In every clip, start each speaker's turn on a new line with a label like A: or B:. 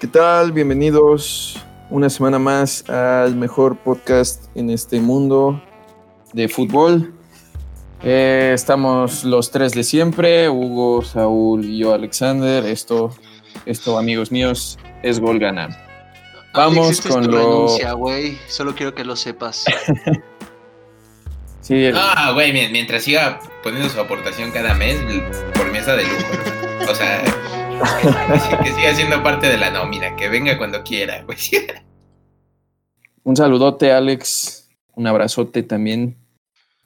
A: ¿Qué tal? Bienvenidos una semana más al mejor podcast en este mundo de fútbol. Eh, estamos los tres de siempre, Hugo, Saúl y yo, Alexander. Esto, esto amigos míos, es Gol Gana.
B: Vamos con lo... güey. Solo quiero que lo sepas.
C: sí, Ah, güey, mientras siga poniendo su aportación cada mes, por mesa de lujo. O sea, que, siga siendo parte de la nómina, que venga cuando quiera, güey.
A: Un saludote, Alex. Un abrazote también.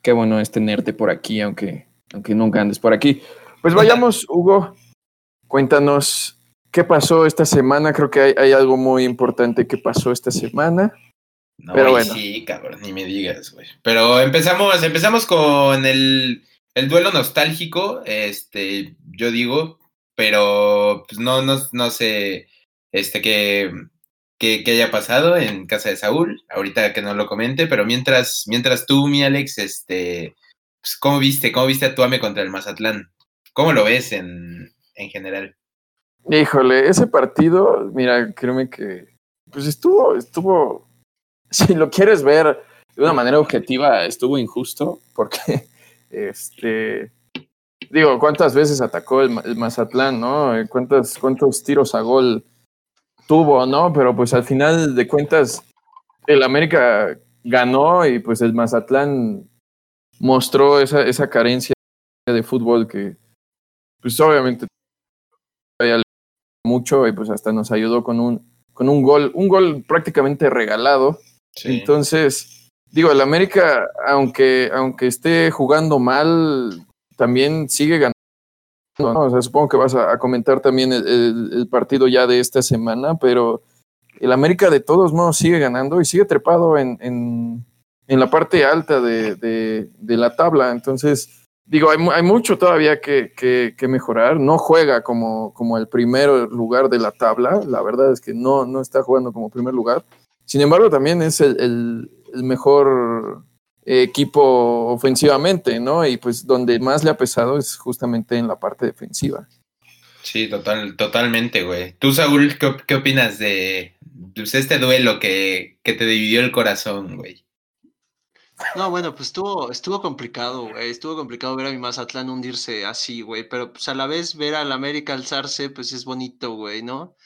A: Qué bueno es tenerte por aquí, aunque, aunque nunca andes por aquí. Pues vayamos, Hugo. Cuéntanos qué pasó esta semana. Creo que hay, algo muy importante que pasó esta semana.
C: No, Pero bueno. Sí, cabrón, ni me digas, güey. Pero empezamos, empezamos con el, el duelo nostálgico. Este, yo digo, pero pues no, no, no sé este, qué, haya pasado en casa de Saúl, ahorita que no lo comente, pero mientras, mientras tú, mi Alex, este, pues, ¿cómo viste? ¿Cómo viste a Tuame contra el Mazatlán? ¿Cómo lo ves en, en general?
A: Híjole, ese partido, mira, créeme que pues estuvo, estuvo, si lo quieres ver de una manera objetiva, estuvo injusto, porque este digo, ¿cuántas veces atacó el, Mazatlán, no? ¿Cuántos, ¿Cuántos tiros a gol tuvo, no? Pero pues al final de cuentas, el América ganó y pues el Mazatlán mostró esa, esa carencia de fútbol que, pues obviamente mucho y pues hasta nos ayudó con un, con un gol, un gol prácticamente regalado. Entonces, digo, el América, aunque, aunque esté jugando mal, también sigue ganando. O sea, supongo que vas a, comentar también el, partido ya de esta semana, pero el América de todos modos sigue ganando y sigue trepado en, en, en la parte alta de, de, la tabla. Entonces, digo, hay, hay mucho todavía que, que, mejorar. No juega como, como el primer lugar de la tabla. La verdad es que no, no está jugando como primer lugar. Sin embargo, también es el, el mejor equipo ofensivamente, ¿no? Y pues donde más le ha pesado es justamente en la parte defensiva.
C: Sí, total, totalmente, güey. Tú, Saúl, ¿qué, opinas de pues, este duelo que, que te dividió el corazón, güey?
B: No, bueno, pues estuvo, estuvo complicado, güey. Estuvo complicado ver a mi Mazatlán hundirse así, güey. Pero pues a la vez ver al América alzarse, pues es bonito, güey, ¿no?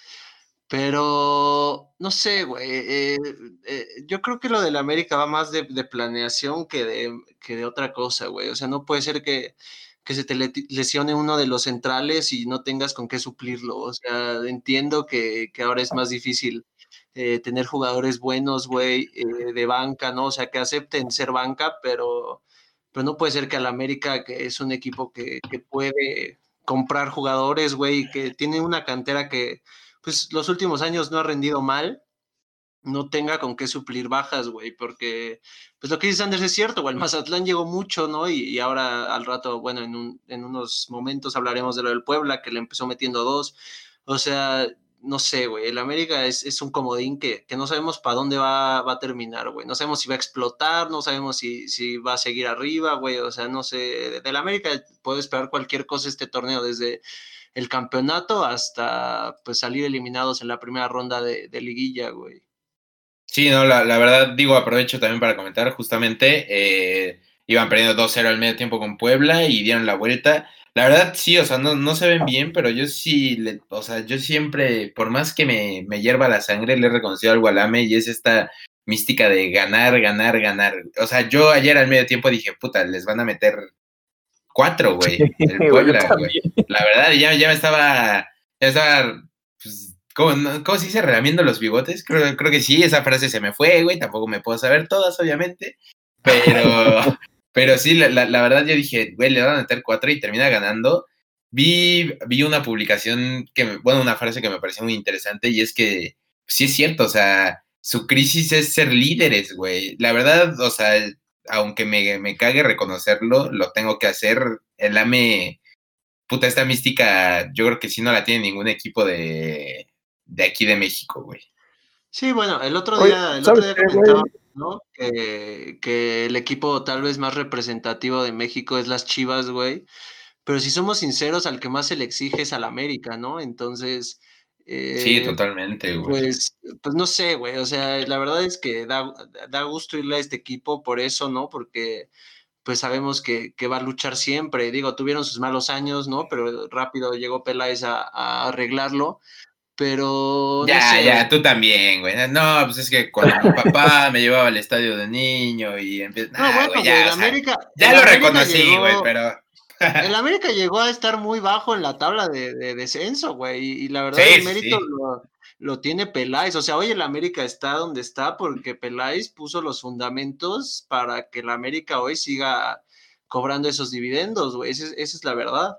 B: Pero, no sé, güey. Eh, eh, yo creo que lo del América va más de, planeación que de, que de otra cosa, güey. O sea, no puede ser que, que se te lesione uno de los centrales y no tengas con qué suplirlo. O sea, entiendo que, que ahora es más difícil eh, tener jugadores buenos, güey, de banca, ¿no? O sea, que acepten ser banca, pero, pero no puede ser que al América, que es un equipo que, que puede comprar jugadores, güey, que tiene una cantera que pues los últimos años no ha rendido mal, no tenga con qué suplir bajas, güey, porque pues lo que dice Sanders es cierto, güey, el Mazatlán llegó mucho, ¿no? Y, ahora al rato, bueno, en, en unos momentos hablaremos de lo del Puebla, que le empezó metiendo dos. O sea, no sé, güey, el América es, es un comodín que, que, no sabemos para dónde va, va a terminar, güey. No sabemos si va a explotar, no sabemos si, si va a seguir arriba, güey. O sea, no sé, del América puedo esperar cualquier cosa este torneo, desde el campeonato hasta pues salir eliminados en la primera ronda de, liguilla, güey.
C: Sí, no, la, verdad, digo, aprovecho también para comentar, justamente, eh, iban perdiendo 2-0 al medio tiempo con Puebla y dieron la vuelta. La verdad, sí, o sea, no, no se ven bien, pero yo sí, o sea, yo siempre, por más que me, me hierva la sangre, le he reconocido al Gualame y es esta mística de ganar, ganar, ganar. O sea, yo ayer al medio tiempo dije, puta, les van a meter cuatro, güey. El Puebla, güey. La verdad, ya, ya me estaba, ya estaba, pues, ¿cómo, se dice? Relamiendo los bigotes. Creo, creo que sí, esa frase se me fue, güey. Tampoco me puedo saber todas, obviamente. Pero, pero sí, la, la, verdad yo dije, güey, le van a meter cuatro y termina ganando. Vi, vi una publicación que, bueno, una frase que me pareció muy interesante y es que sí es cierto, o sea, su crisis es ser líderes, güey. La verdad, o sea, aunque me, me cague reconocerlo, lo tengo que hacer. El AME, puta, esta mística, yo creo que sí no la tiene ningún equipo de, de aquí de México, güey.
B: Sí, bueno, el otro día, el otro día comentaba, ¿no? Que, que, el equipo tal vez más representativo de México es las Chivas, güey. Pero si somos sinceros, al que más se le exige es al América, ¿no? Entonces,
C: sí, totalmente,
B: güey. Pues, pues no sé, güey. O sea, la verdad es que da, da gusto irle a este equipo por eso, ¿no? Porque pues sabemos que, que, va a luchar siempre. Digo, tuvieron sus malos años, ¿no? Pero rápido llegó Peláez a, a arreglarlo. Pero.
C: Ya, ya, tú también, güey. No, pues es que cuando mi papá me llevaba al estadio de niño y empieza. No, bueno, ya, América, ya lo reconocí, güey, pero.
B: El América llegó a estar muy bajo en la tabla de, de descenso, güey. Y, la verdad, el mérito lo, lo, tiene Peláez. O sea, hoy el América está donde está porque Peláez puso los fundamentos para que el América hoy siga cobrando esos dividendos, güey. esa es la verdad.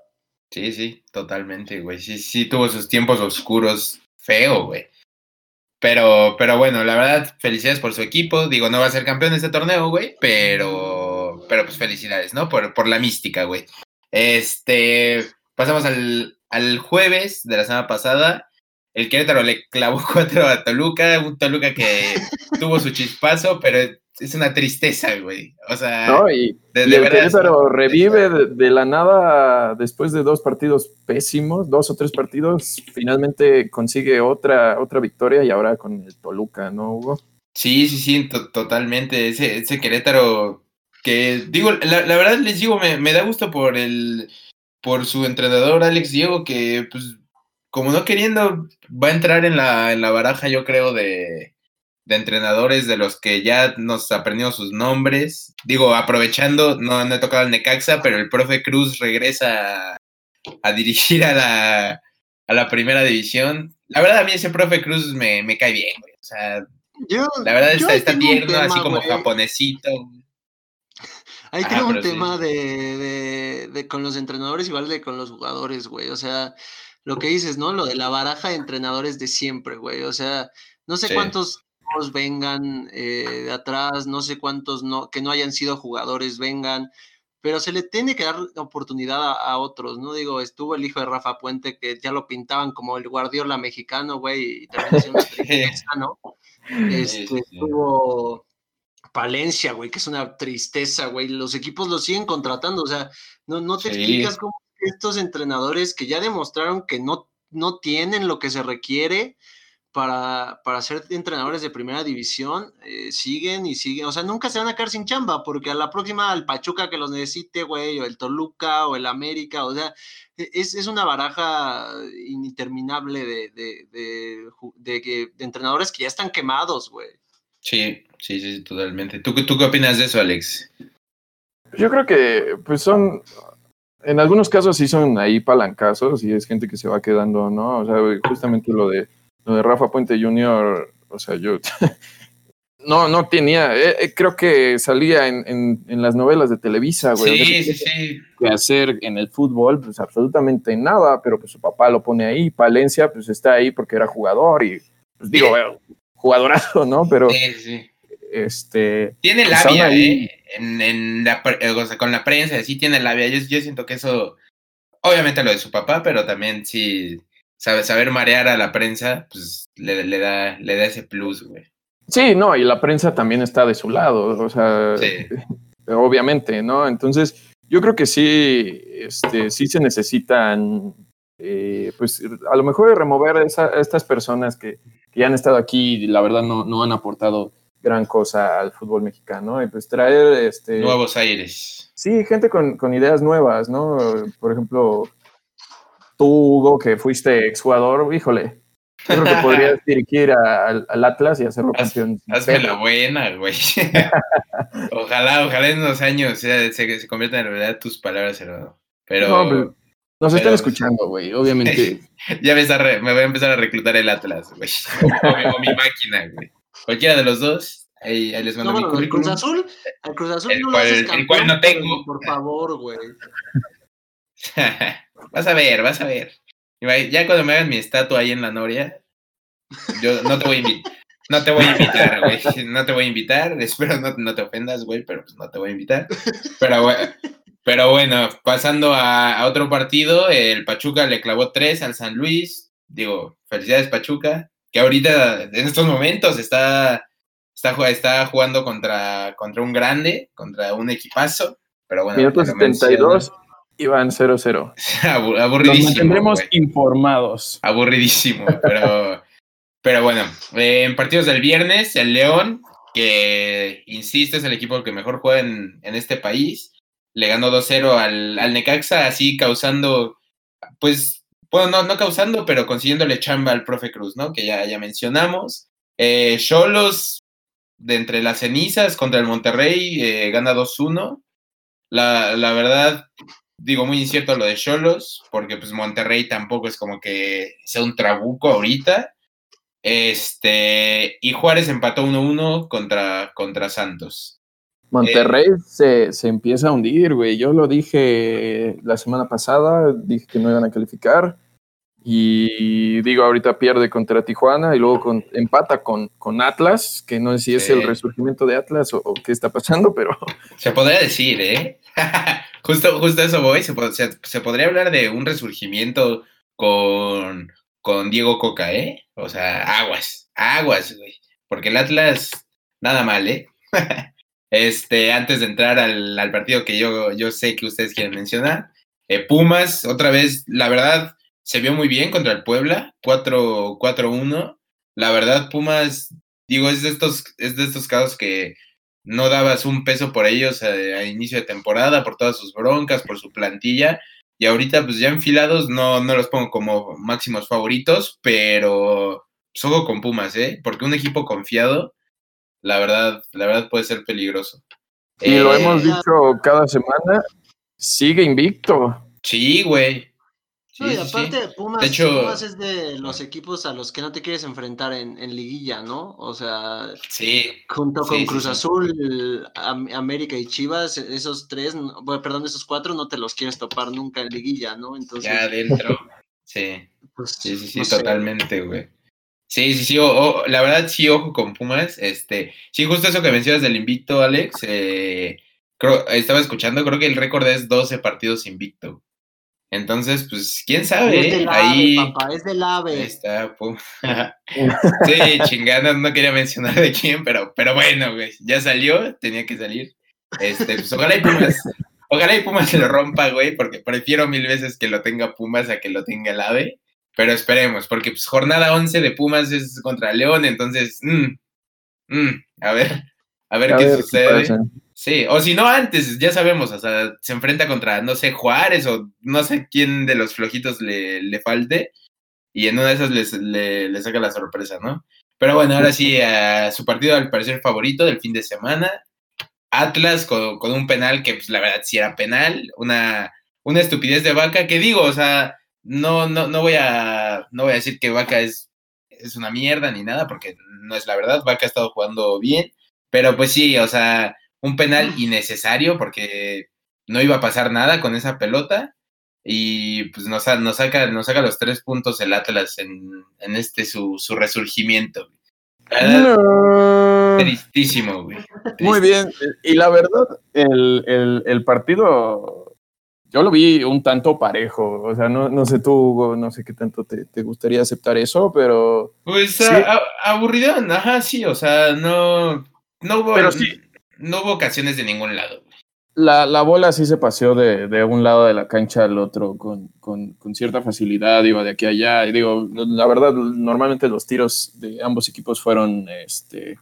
C: Sí, sí, totalmente, güey. Sí, sí, tuvo sus tiempos oscuros feo, güey. Pero, pero bueno, la verdad, felicidades por su equipo. Digo, no va a ser campeón de este torneo, güey, pero, pero pues felicidades, ¿no? Por, por la mística, güey. Este, pasamos al, al jueves de la semana pasada. El Querétaro le clavó cuatro a Toluca, un Toluca que tuvo su chispazo, pero es una tristeza, güey. O sea,
A: no, y, el Querétaro revive de, la nada después de dos partidos pésimos, dos o tres partidos, finalmente consigue otra, otra victoria y ahora con el Toluca, ¿no, Hugo?
C: Sí, sí, sí, totalmente. Ese, ese Querétaro que, digo, la, verdad les digo, me, me, da gusto por el, por su entrenador Alex Diego, que pues como no queriendo, va a entrar en la, en la baraja, yo creo, de, de entrenadores de los que ya nos aprendió sus nombres. Digo, aprovechando, no, no he tocado el Necaxa, pero el profe Cruz regresa a, dirigir a la, a la primera división. La verdad, a mí ese profe Cruz me, me cae bien, güey. O sea, la verdad está, está tierno, así como japonesito.
B: Ahí tengo un tema de, de, de, con los entrenadores igual de con los jugadores, güey. O sea, lo que dices, ¿no? Lo de la baraja de entrenadores de siempre, güey. O sea, no sé cuántos vengan eh, de atrás, no sé cuántos no, que no hayan sido jugadores vengan, pero se le tiene que dar oportunidad a, otros, ¿no? Digo, estuvo el hijo de Rafa Puente que ya lo pintaban como el Guardiola mexicano, güey, y también siendo ¿no? Este, estuvo Palencia, güey, que es una tristeza, güey. Los equipos lo siguen contratando, o sea, no, no te explicas cómo estos entrenadores que ya demostraron que no, no tienen lo que se requiere, para, para ser entrenadores de primera división, eh, siguen y siguen, o sea, nunca se van a quedar sin chamba, porque a la próxima al Pachuca que los necesite, güey, o el Toluca, o el América, o sea, e, es, es una baraja interminable de, de, de, de, entrenadores que ya están quemados, güey.
C: Sí, sí, sí, totalmente. ¿Tú, ¿Tú qué opinas de eso, Alex?
A: Yo creo que, pues son, en algunos casos sí son ahí palancazos y es gente que se va quedando, ¿no? O sea, justamente lo de de Rafa Puente Jr., o sea, yo no, no tenía, eh, eh, creo que salía en, las novelas de Televisa, güey.
C: Sí, sí, sí.
A: Que hacer en el fútbol, pues absolutamente nada, pero pues su papá lo pone ahí, Palencia, pues está ahí porque era jugador y, pues digo, jugadorazo, ¿no? Pero, sí, sí. este...
C: Tiene pues, labia, ¿eh? En, la, o sea, con la prensa, sí tiene labia. Yo, yo siento que eso, obviamente lo de su papá, pero también sí saber, saber marear a la prensa, pues le, le, da, le da ese plus, güey.
A: Sí, no, y la prensa también está de su lado, o sea, obviamente, ¿no? Entonces, yo creo que sí, este, sí se necesitan, eh, pues a lo mejor remover a, estas personas que, que, ya han estado aquí y la verdad no, no han aportado gran cosa al fútbol mexicano y pues traer este
C: nuevos aires.
A: Sí, gente con, con ideas nuevas, ¿no? Por ejemplo, tú, Hugo, que fuiste exjugador, híjole, creo que podrías dirigir al Atlas y hacerlo campeón.
C: Hazme la buena, güey. ojalá, ojalá en unos años se, se conviertan en realidad tus palabras, hermano. Pero. No,
A: nos están escuchando, güey, obviamente.
C: ya me, me, voy a empezar a reclutar el Atlas, güey. O, mi máquina, güey. Cualquiera de los dos. Ahí, les mando mi
B: currículum. El Cruz Azul, el Cruz Azul el, no cual, el cual no tengo. Por favor, güey.
C: Vas a ver, vas a ver. Ya cuando me hagan mi estatua ahí en la Noria, yo no te voy a invitar. No te voy a invitar, güey. No te voy a invitar. Espero no, no te ofendas, güey, pero pues no te voy a invitar. Pero, pero bueno, pasando a, otro partido, el Pachuca le clavó tres al San Luis. Digo, felicidades, Pachuca. Que ahorita, en estos momentos, está, está, está jugando contra, contra un grande, contra un equipazo. Pero bueno,
A: Minuto 72. y van 0-0.
C: Aburridísimo.
A: Nos mantendremos informados.
C: Aburridísimo, pero, pero bueno. Eh, en partidos del viernes, el León, que insisto, es el equipo que mejor juega en, este país, le ganó 2-0 al, al Necaxa, así causando, pues, bueno, no, no causando, pero consiguiéndole chamba al profe Cruz, ¿no? Que ya, ya mencionamos. Eh, Cholos, de entre las cenizas contra el Monterrey, eh, gana 2-1. La, la, verdad, digo, muy incierto lo de Cholos, porque pues Monterrey tampoco es como que sea un trabuco ahorita. Este, y Juárez empató 1-1 contra, contra Santos.
A: Monterrey se, se, empieza a hundir, güey. Yo lo dije la semana pasada, dije que no iban a calificar. Y digo, ahorita pierde contra Tijuana y luego con, empata con, con Atlas, que no sé si es el resurgimiento de Atlas o, qué está pasando, pero...
C: Se podría decir, ¿eh? justo, justo eso voy, se, se, podría hablar de un resurgimiento con, con Diego Coca, ¿eh? O sea, aguas, aguas, güey. Porque el Atlas, nada mal, ¿eh? este, antes de entrar al, al, partido que yo, yo sé que ustedes quieren mencionar, eh, Pumas, otra vez, la verdad se vio muy bien contra el Puebla, 4-1. La verdad, Pumas, digo, es de estos, es de estos casos que no dabas un peso por ellos a, inicio de temporada, por todas sus broncas, por su plantilla. Y ahorita, pues ya enfilados, no, no los pongo como máximos favoritos, pero solo con Pumas, ¿eh? Porque un equipo confiado, la verdad, la verdad puede ser peligroso.
A: Y lo hemos eh, dicho cada semana, sigue invicto.
C: Sí, güey
B: y aparte Pumas, es de los equipos a los que no te quieres enfrentar en, liguilla, ¿no? O sea, junto con Cruz Azul, América y Chivas, esos tres, perdón, esos cuatro no te los quieres topar nunca en liguilla, ¿no?
C: Entonces, ya adentro, sí. Pues, sí, sí, sí, totalmente, güey. Sí, sí, sí, la verdad sí, ojo con Pumas, este, sí, justo eso que mencionas del invicto, Alex, eh, estaba escuchando, creo que el récord es 12 partidos invicto. Entonces, pues, quién sabe.
B: Es del Ahí papá, es del ave.
C: Ahí está, pum. sí, chingada, no quería mencionar de quién, pero, pero bueno, güey, ya salió, tenía que salir. Este, pues ojalá y Pumas, ojalá y Pumas se lo rompa, güey, porque prefiero mil veces que lo tenga Pumas a que lo tenga el ave. Pero esperemos, porque pues jornada 11 de Pumas es contra León, entonces, mmm, mmm, a ver, a ver qué sucede. Sí, o si no antes, ya sabemos, o sea, se enfrenta contra, no sé, Juárez o no sé quién de los flojitos le, le falte y en una de esas le, le, saca la sorpresa, ¿no? Pero bueno, ahora sí, a su partido al parecer favorito del fin de semana, Atlas con, con, un penal que pues la verdad sí era penal, una, una estupidez de Vaca, que digo, o sea, no, no, no, voy, a, no voy a decir que Vaca es, es una mierda ni nada, porque no es la verdad, Vaca ha estado jugando bien, pero pues sí, o sea, un penal innecesario porque no iba a pasar nada con esa pelota y pues nos, nos, saca, nos saca los tres puntos el Atlas en, en este su, su resurgimiento. Tristísimo, güey.
A: Muy bien. Y la verdad, el, el, el, partido, yo lo vi un tanto parejo. O sea, no, no sé tú, Hugo, no sé qué tanto te, te gustaría aceptar eso, pero.
C: Pues sí. aburrido, ajá, sí, o sea, no. No hubo.
A: Pero sí
C: no hubo ocasiones de ningún lado.
A: La, la bola sí se paseó de, de, un lado de la cancha al otro con, con, con, cierta facilidad, iba de aquí a allá. Y digo, la verdad, normalmente los tiros de ambos equipos fueron este,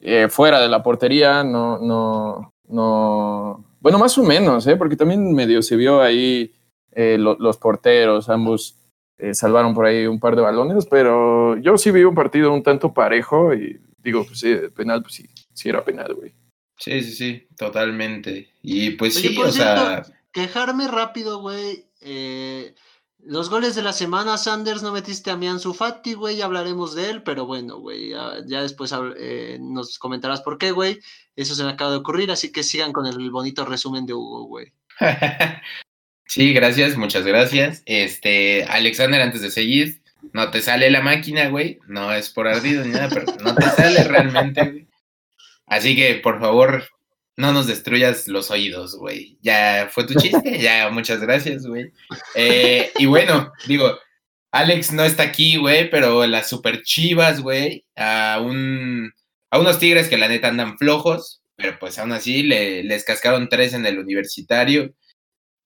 A: eh, fuera de la portería, no, no, no. Bueno, más o menos, ¿eh? porque también medio se vio ahí eh, los porteros, ambos eh, salvaron por ahí un par de balones, pero yo sí vi un partido un tanto parejo y digo, pues sí, penal, pues sí, sí era penal, güey.
C: Sí, sí, sí, totalmente. Y pues sí, o sea.
B: Quejarme rápido, güey. Eh, los goles de la semana, Sanders, no metiste a Mian Fati, güey, hablaremos de él, pero bueno, güey, ya, después eh, nos comentarás por qué, güey. Eso se me acaba de ocurrir, así que sigan con el bonito resumen de Hugo, güey.
C: sí, gracias, muchas gracias. Este, Alexander, antes de seguir, no te sale la máquina, güey. No es por ardido ni nada, pero no te sale realmente, güey. Así que, por favor, no nos destruyas los oídos, güey. Ya fue tu chiste, ya, muchas gracias, güey. Eh, y bueno, digo, Alex no está aquí, güey, pero las super chivas, güey, a, un, a unos tigres que la neta andan flojos, pero pues aún así le, les cascaron tres en el universitario.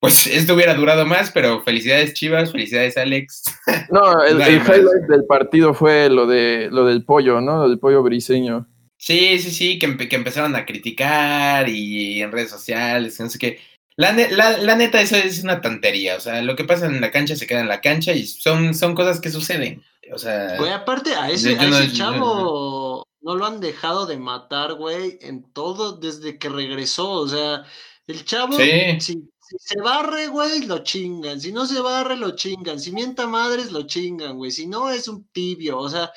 C: pues esto hubiera durado más, pero felicidades Chivas, felicidades Alex.
A: No, el, highlight del partido fue lo de lo del pollo, ¿no? Lo del pollo briseño.
C: Sí, sí, sí, que, que empezaron a criticar y en redes sociales, no sé qué. La, la, neta, eso es una tontería. O sea, lo que pasa en la cancha se queda en la cancha y son, son cosas que suceden. O sea.
B: Güey, aparte, a ese, chavo no lo han dejado de matar, güey, en todo desde que regresó. O sea, el chavo, si, se barre, güey, lo chingan. Si no se barre, lo chingan. Si mienta madres, lo chingan, güey. Si no, es un tibio. O sea,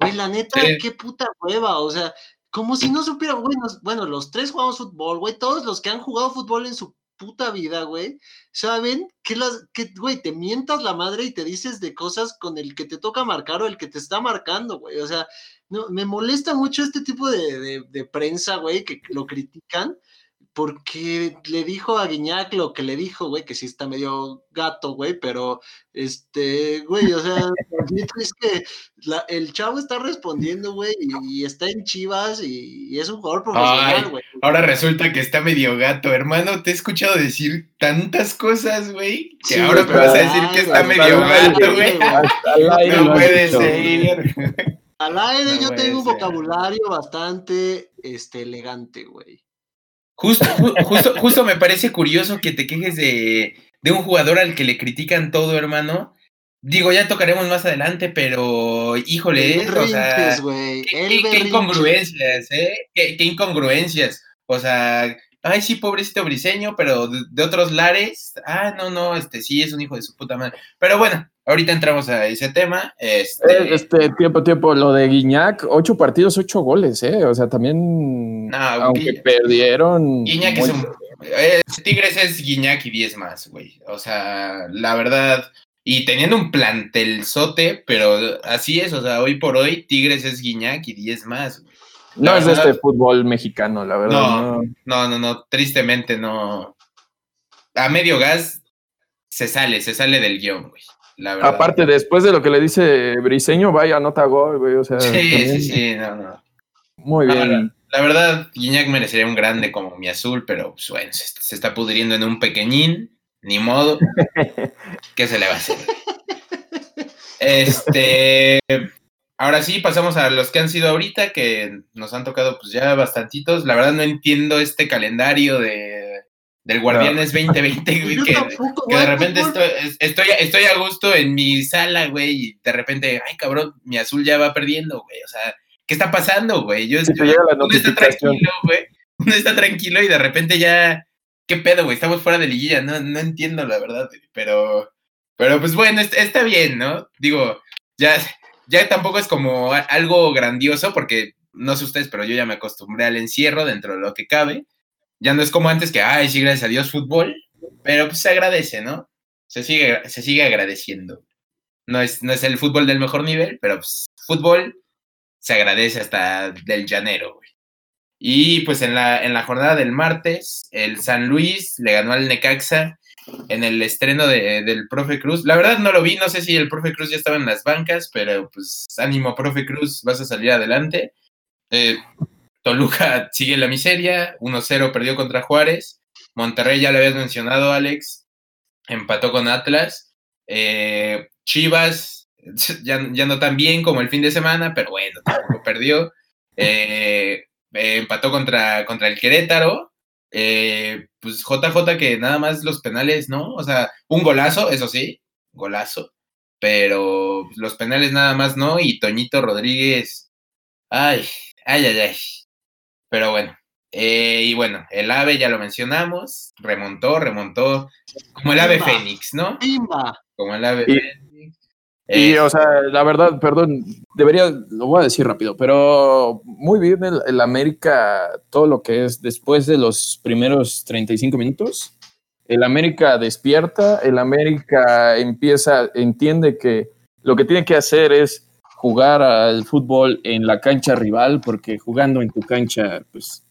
B: güey, la neta, qué puta hueva. O sea, como si no supieran, güey, bueno, los tres jugamos fútbol, güey, todos los que han jugado fútbol en su puta vida, güey, saben que las, que, güey, te mientas la madre y te dices de cosas con el que te toca marcar o el que te está marcando, güey. O sea, no, me molesta mucho este tipo de, de prensa, güey, que lo critican porque le dijo a Guiñac lo que le dijo, güey, que sí está medio gato, güey, pero, este, güey, o sea, es que el chavo está respondiendo, güey, y, está en Chivas y, es un jugador profesional, güey.
C: Ahora resulta que está medio gato, hermano, te he escuchado decir tantas cosas, güey, que ahora me vas a decir que está medio gato, güey. No puede ser.
B: Al aire yo tengo un vocabulario bastante, este, elegante, güey.
C: Justo, justo, justo me parece curioso que te quejes de, de un jugador al que le critican todo, hermano. Digo, ya tocaremos más adelante, pero híjole, o sea, qué, incongruencias, ¿eh? Qué, incongruencias. O sea, ay, sí, pobrecito briseño, pero de, otros lares, ah, no, no, este sí es un hijo de su puta madre. Pero bueno, ahorita entramos a ese tema. Este,
A: eh, este tiempo, tiempo, lo de Guiñac, ocho partidos, ocho goles, ¿eh? O sea, también, aunque perdieron.
C: Guiñac es un. Eh, Tigres es Guiñac y diez más, güey. O sea, la verdad. Y teniendo un plantelzote, pero así es, o sea, hoy por hoy Tigres es Guiñac y diez más, güey.
A: No es de este fútbol mexicano, la verdad.
C: No, no, no, no, tristemente no. A medio gas se sale, se sale del guion, güey.
A: Aparte, después de lo que le dice Briseño, vaya, nota gol, güey. O sea,
C: sí, sí, sí, no, no.
A: Muy bien.
C: la, verdad, Guiñac merecería un grande como mi azul, pero pues, bueno, se, está pudriendo en un pequeñín, ni modo. ¿Qué se le va a hacer? Este. Ahora sí, pasamos a los que han sido ahorita, que nos han tocado pues ya bastantitos. La verdad no entiendo este calendario de, del Guardianes 2020, güey, que, de repente estoy, estoy, a gusto en mi sala, güey, y de repente, ay, cabrón, mi azul ya va perdiendo, güey. O sea, ¿qué está pasando, güey? Yo, uno está tranquilo, güey. Uno está tranquilo y de repente ya, ¿qué pedo, güey? Estamos fuera de liguilla, no, no entiendo la verdad, pero, pero pues bueno, está bien, ¿no? Digo, ya ya tampoco es como algo grandioso, porque no sé ustedes, pero yo ya me acostumbré al encierro dentro de lo que cabe. Ya no es como antes que, ay, sí, gracias a Dios, fútbol, pero pues se agradece, ¿no? Se sigue, se sigue agradeciendo. No es, no es el fútbol del mejor nivel, pero pues, fútbol se agradece hasta del llanero, güey. Y pues en la, en la jornada del martes, el San Luis le ganó al Necaxa en el estreno de, del Profe Cruz. La verdad no lo vi, no sé si el Profe Cruz ya estaba en las bancas, pero pues ánimo, Profe Cruz, vas a salir adelante. Eh, Toluca sigue la miseria, 1-0 perdió contra Juárez. Monterrey ya lo habías mencionado, Alex, empató con Atlas. Eh, Chivas ya, no tan bien como el fin de semana, pero bueno, tampoco perdió. Eh, empató contra, contra el Querétaro eh, pues JJ que nada más los penales, ¿no? O sea, un golazo, eso sí, golazo, pero los penales nada más no, y Toñito Rodríguez, ay, ay, ay, ay. Pero bueno, eh, y bueno, el ave ya lo mencionamos, remontó, remontó, como el ave Fénix, ¿no? Como el ave Fénix.
A: Y, o sea, la verdad, perdón, debería, lo voy a decir rápido, pero muy bien el, América, todo lo que es después de los primeros 35 minutos, el América despierta, el América empieza, entiende que lo que tiene que hacer es jugar al fútbol en la cancha rival, porque jugando en tu cancha, pues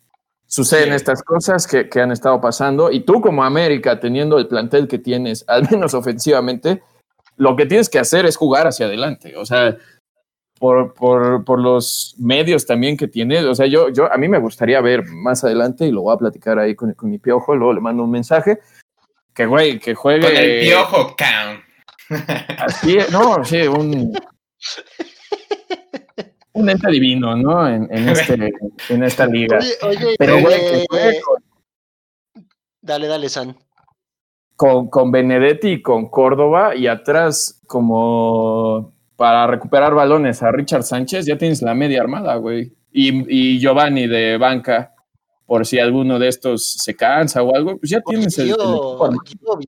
A: suceden estas cosas que, que han estado pasando, y tú como América, teniendo el plantel que tienes, al menos ofensivamente, lo que tienes que hacer es jugar hacia adelante. O sea, por, por, por, los medios también que tiene. O sea, yo, yo, a mí me gustaría ver más adelante, y lo voy a platicar ahí con, con mi piojo, luego le mando un mensaje. Que güey, que juegue.
C: Con el piojo, count.
A: Así, no, sí, un. Un ente divino, ¿no? En, en, este, en esta liga.
B: Oye, oye,
A: Pero, güey,
B: eh,
A: con,
B: Dale, dale, San.
A: con, con Benedetti y con Córdoba y atrás, como para recuperar balones a Richard Sánchez, ya tienes la media armada, güey. Y, y Giovanni de banca, por si alguno de estos se cansa o algo, pues ya tienes el, el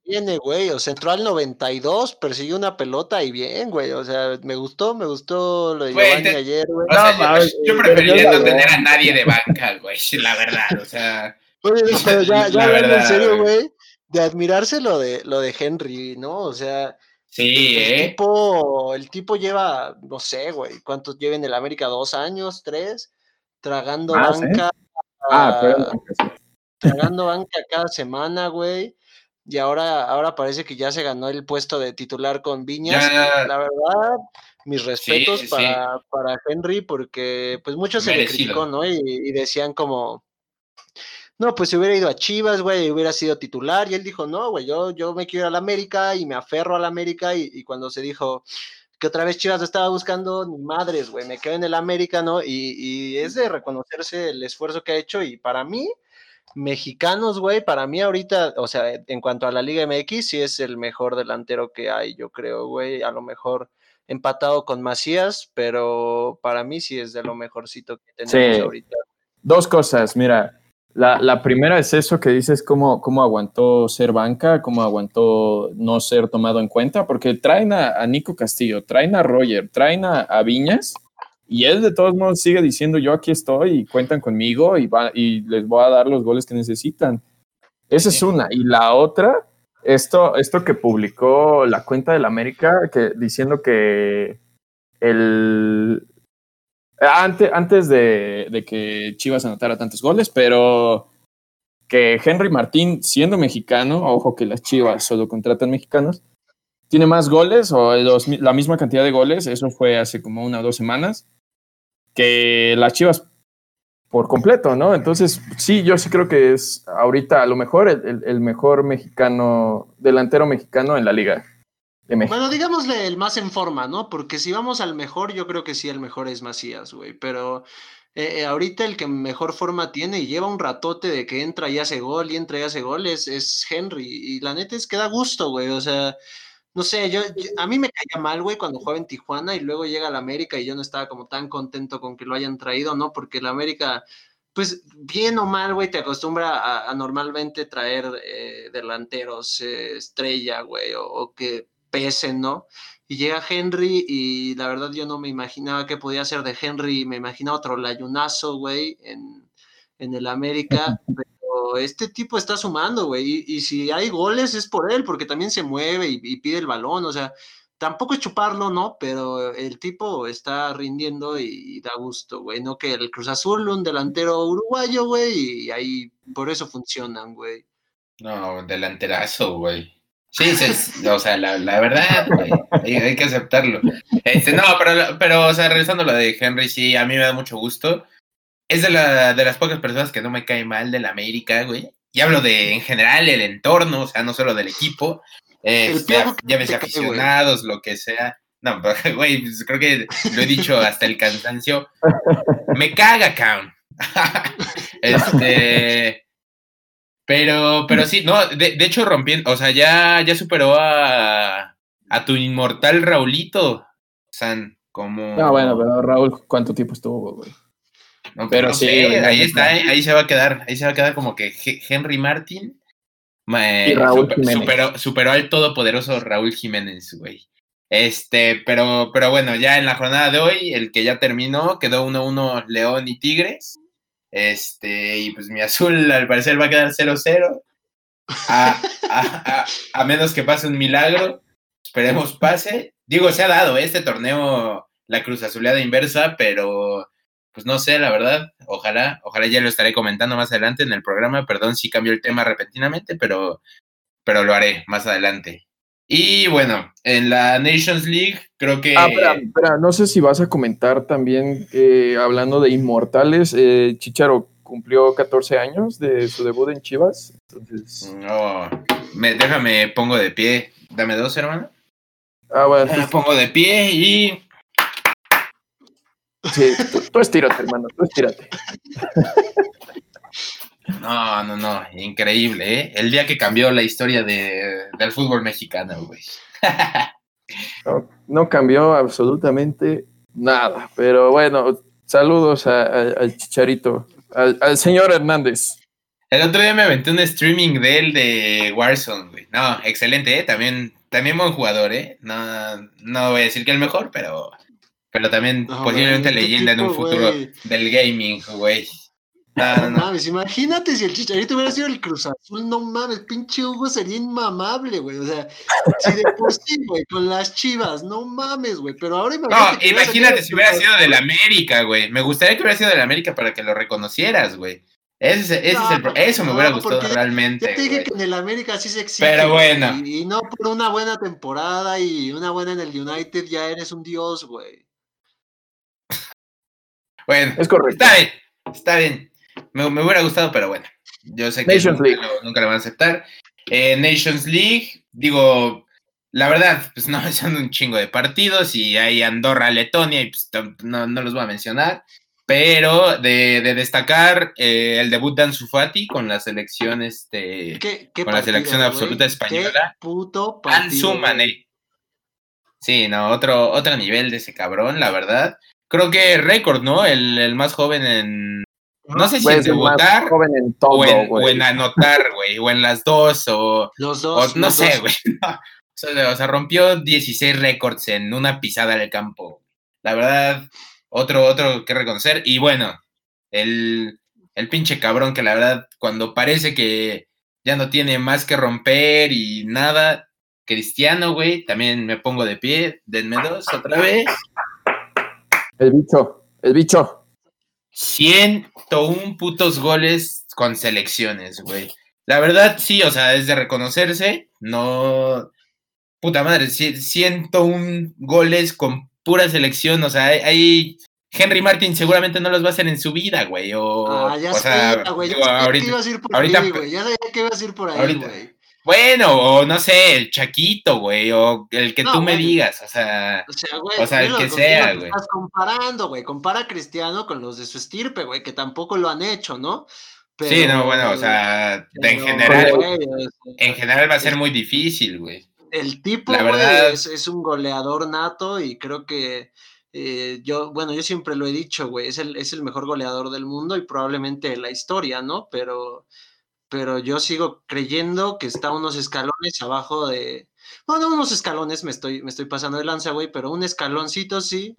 B: viene, güey. O sea, entró al 92, persiguió una pelota y bien, güey. O sea, me gustó, me gustó lo de
C: Güey,
B: Giovanni
C: te-
B: ayer, güey.
C: O sea,
A: No,
C: yo- yo, preferiría no tener a nadie de banca, güey, la verdad, o sea,
B: Oye, no, pero ya, ya hablando en
C: verdad,
B: serio,
C: güey.
B: de admirarse lo de, lo de Henry, ¿no? O sea,
C: sí,
B: el
C: ¿eh?
B: tipo, el tipo lleva, no sé, güey, ¿cuántos lleva en el América? ¿Dos años? ¿Tres? Tragando
A: Más, ¿eh? Ah, pero
B: tragando banca cada semana, güey. Y ahora, ahora parece que ya se ganó el puesto de titular con Viñas.
C: Ya.
B: La verdad, mis respetos
C: sí, sí.
B: para, para Henry, porque pues mucho se le criticó, ¿no? Y, y decían como, no, pues si hubiera ido a Chivas, güey, hubiera sido titular. Y él dijo, no, güey, yo, yo me quiero ir a la América y me aferro a la América. Y, y cuando se dijo que otra vez Chivas estaba buscando, ni madres, güey, me quedo en el América, ¿no? Y, y es de reconocerse el esfuerzo que ha hecho. Y para mí, mexicanos, güey, para mí ahorita, o sea, en cuanto a la Liga MX, sí es el mejor delantero que hay, yo creo, güey, a lo mejor empatado con Macías, pero para mí sí es de lo mejorcito que tenemos
A: Sí.
B: ahorita.
A: Dos cosas, mira. La, la primera es eso que dices, cómo, cómo aguantó ser banca, cómo aguantó no ser tomado en cuenta, porque traen a, a Nico Castillo, traen a Roger, traen a, a Viñas, y él de todos modos sigue diciendo, yo aquí estoy y cuentan conmigo y, va, y les voy a dar los goles que necesitan. Esa es una. Y la otra, esto, esto que publicó la cuenta del América, que, diciendo que el, antes, antes de, que Chivas anotara tantos goles, pero que Henry Martín, siendo mexicano, ojo que las Chivas solo contratan mexicanos, tiene más goles o la misma cantidad de goles, eso fue hace como una o dos semanas, que las Chivas por completo, ¿no? Entonces, sí, yo sí creo que es ahorita a lo mejor el mejor mexicano, delantero mexicano en la liga
B: Bueno, digámosle el más en forma, ¿no? Porque si vamos al mejor, yo creo que sí, el mejor es Macías, güey. Pero eh, eh, ahorita el que mejor forma tiene y lleva un ratote de que entra y hace gol y entra y hace gol es, es Henry. Y la neta es que da gusto, güey. O sea, no sé, yo, a mí me caía mal, güey, cuando jugaba en Tijuana y luego llega a la América y yo no estaba como tan contento con que lo hayan traído, ¿no? Porque la América, pues bien o mal, güey, te acostumbra a, normalmente traer eh, delanteros estrella, güey, o que pesen, ¿no? Y llega Henry y la verdad yo no me imaginaba que podía ser de Henry, me imaginaba otro layunazo, güey, en, en el América, pero este tipo está sumando, güey, y, y si hay goles es por él, porque también se mueve y, y pide el balón, o sea, tampoco es chuparlo, ¿no? Pero el tipo está rindiendo y, y da gusto, güey, no que el Cruz Azul, un delantero uruguayo, güey, y ahí por eso funcionan, güey.
C: No, delanterazo, güey. Sí, se- o sea, la, la verdad, güey, hay, hay que aceptarlo. Este, no, pero, pero, o sea, regresando a lo de Henry, sí, a mí me da mucho gusto. Es de, la, de las pocas personas que no me cae mal de la América, güey. Y hablo de, en general, el entorno, o sea, no solo del equipo. Este,
B: Piojo que
C: llámese aficionados, lo que sea. No, pero, güey, pues, creo que lo he dicho hasta el cansancio. Me caga, Count. este. Pero, pero sí, no, de, de hecho rompiendo, o sea, ya, ya superó a, a tu inmortal Raulito, San, como...
A: No, bueno, pero Raúl, ¿cuánto tiempo estuvo, güey?
C: No,
A: pero
C: no
A: sí,
C: sé,
A: güey,
C: ahí está. ¿eh? ahí se va a quedar, ahí se va a quedar como que Henry Martin ma-
A: Y Raúl
C: super-
A: Jiménez.
C: superó, superó al todopoderoso Raúl Jiménez, güey. Este, pero, pero bueno, ya en la jornada de hoy, el que ya terminó, quedó 1-1 León y Tigres. Este, y pues mi azul al parecer va a quedar 0-0. A, menos que pase un milagro. Esperemos pase. Digo, se ha dado ¿eh? este torneo la cruz azuleada inversa, pero pues no sé, la verdad. Ojalá, ojalá ya lo estaré comentando más adelante en el programa. Perdón si cambio el tema repentinamente, pero, pero lo haré más adelante. Y bueno, en la Nations League creo que...
A: Ah, espera, espera, no sé si vas a comentar también, eh, hablando de inmortales, eh, Chicharo cumplió 14 años de su debut en Chivas. Entonces...
C: No, me, déjame, pongo de pie. Dame dos, hermano.
A: Ah, bueno.
C: Me pongo de pie y.
A: Sí, tú, estírate, hermano, tú estírate.
C: No, no, no, increíble, ¿eh? El día que cambió la historia de, del fútbol mexicano, güey.
A: no, cambió absolutamente nada, pero bueno, saludos al Chicharito, al, señor Hernández.
C: El otro día me aventé un streaming de él de Warzone, güey. No, excelente, ¿eh? También, también buen jugador, ¿eh? No, no voy a decir que el mejor, pero, pero también posiblemente leyenda en un futuro del gaming, güey.
B: No, mames, imagínate si el Chicharito hubiera sido el Cruz Azul, no mames, pinche Hugo sería inmamable, güey. O sea, si de por sí, güey, con las chivas, no mames, güey. Pero ahora
C: imagínate. No, imagínate si hubiera sido del América, güey. Me gustaría que hubiera sido del América para que lo reconocieras, güey. Ese, ese es el, eso me hubiera gustado realmente.
B: Ya te dije que en el América sí se exige.
C: Pero bueno.
B: Y, y, no por una buena temporada y una buena en el United ya eres un dios, güey.
C: Bueno, es correcto. Está bien, está bien. Me, hubiera gustado, pero bueno. Yo sé que nunca, lo, van a aceptar. Eh, Nations League, digo, la verdad, pues no, son un chingo de partidos y hay Andorra, Letonia, y pues no, los voy a mencionar. Pero de, destacar eh, el debut de Ansu Fati con la selección, este, con la selección absoluta española.
B: ¿Qué puto
C: Ansu Mané. Sí, no, otro, otro nivel de ese cabrón, la verdad. Creo que récord, ¿no? El, más joven en, no sé si en debutar o, en, anotar, güey, o en las dos, o,
B: los dos,
C: no sé, güey. O, sea, rompió 16 récords en una pisada del campo. La verdad, otro, otro que reconocer. Y bueno, el, el pinche cabrón que la verdad, cuando parece que ya no tiene más que romper y nada, Cristiano, güey, también me pongo de pie, denme dos otra vez.
A: El bicho, el bicho.
C: 101 putos goles con selecciones, güey. La verdad, sí, o sea, es de reconocerse. No. Puta madre, 101 goles con pura selección. O sea, hay. Henry Martin seguramente no los va a hacer en su vida, güey. O,
B: ah, ya o sea, güey. Ya ahorita, que ibas a ir por ahorita, ahí, güey. Ya sabía que ibas a ir por ahí, güey.
C: Bueno, o no sé, el Chaquito, güey, o el que tú me digas, o sea, o sea, güey, o sea el que sea, güey.
B: Estás comparando, güey, compara a Cristiano con los de su estirpe, güey, que tampoco lo han hecho, ¿no?
C: sí, no, bueno, o sea, en general, en general va a ser muy difícil, güey.
B: El tipo, la verdad, es, es, un goleador nato y creo que eh, yo, bueno, yo siempre lo he dicho, güey, es el, es el mejor goleador del mundo y probablemente la historia, ¿no? Pero pero yo sigo creyendo que está unos escalones abajo de. Bueno, unos escalones, me estoy, me estoy pasando de lanza, güey, pero un escaloncito sí,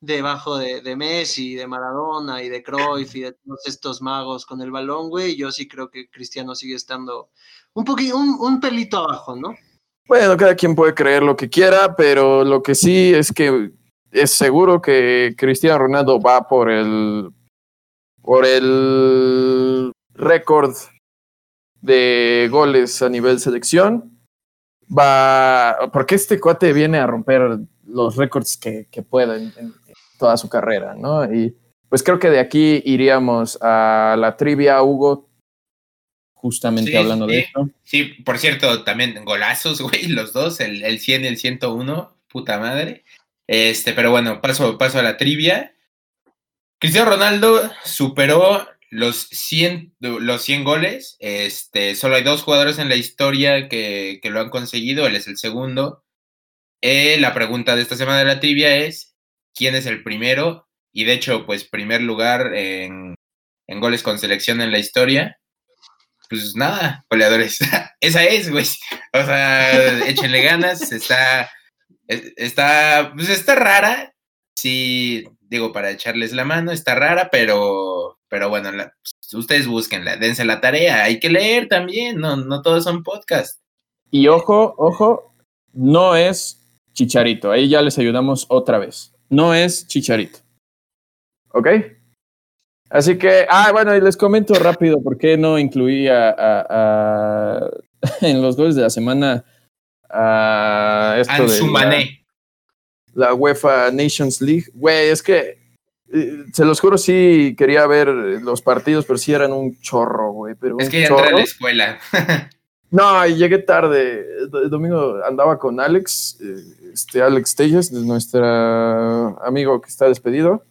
B: debajo de, de, Messi, de Maradona y de Cruyff y de todos estos magos con el balón, güey. Yo sí creo que Cristiano sigue estando un poquito, un, un pelito abajo, ¿no?
A: Bueno, cada quien puede creer lo que quiera, pero lo que sí es que es seguro que Cristiano Ronaldo va por el por el récord de goles a nivel selección. Va, porque este cuate viene a romper los récords que, que pueda en, toda su carrera, ¿no? Y pues creo que de aquí iríamos a la trivia, Hugo, justamente hablando de esto.
C: Sí, por cierto, también golazos, güey, los dos, el, el 100 y el 101, puta madre. Este, pero bueno, paso, paso a la trivia. Cristiano Ronaldo superó los 100, los 100 goles, este, solo hay dos jugadores en la historia que, lo han conseguido, él es el segundo. Eh, la pregunta de esta semana de la trivia es, ¿quién es el primero? Y de hecho, pues primer lugar en, goles con selección en la historia. Pues nada, goleadores. Esa es, güey. O sea, échenle ganas. Está, está, pues está rara. Sí, digo, para echarles la mano, está rara, pero pero bueno, ustedes búsquenla, dense la tarea, hay que leer también, no, no todos son podcasts.
A: Y ojo, ojo, no es Chicharito, ahí ya les ayudamos otra vez. No es Chicharito. ¿Ok? Así que, ah, bueno, y les comento rápido por qué no incluía a, en los goles de la semana a esto de
C: la,
A: la UEFA Nations League. Güey, es que eh, se los juro, sí quería ver los partidos, pero sí eran un chorro, güey. Pero
C: es que ya entré a la escuela.
A: no, y llegué tarde. El domingo andaba con Alex, eh, este Alex Telles, nuestro amigo que está despedido.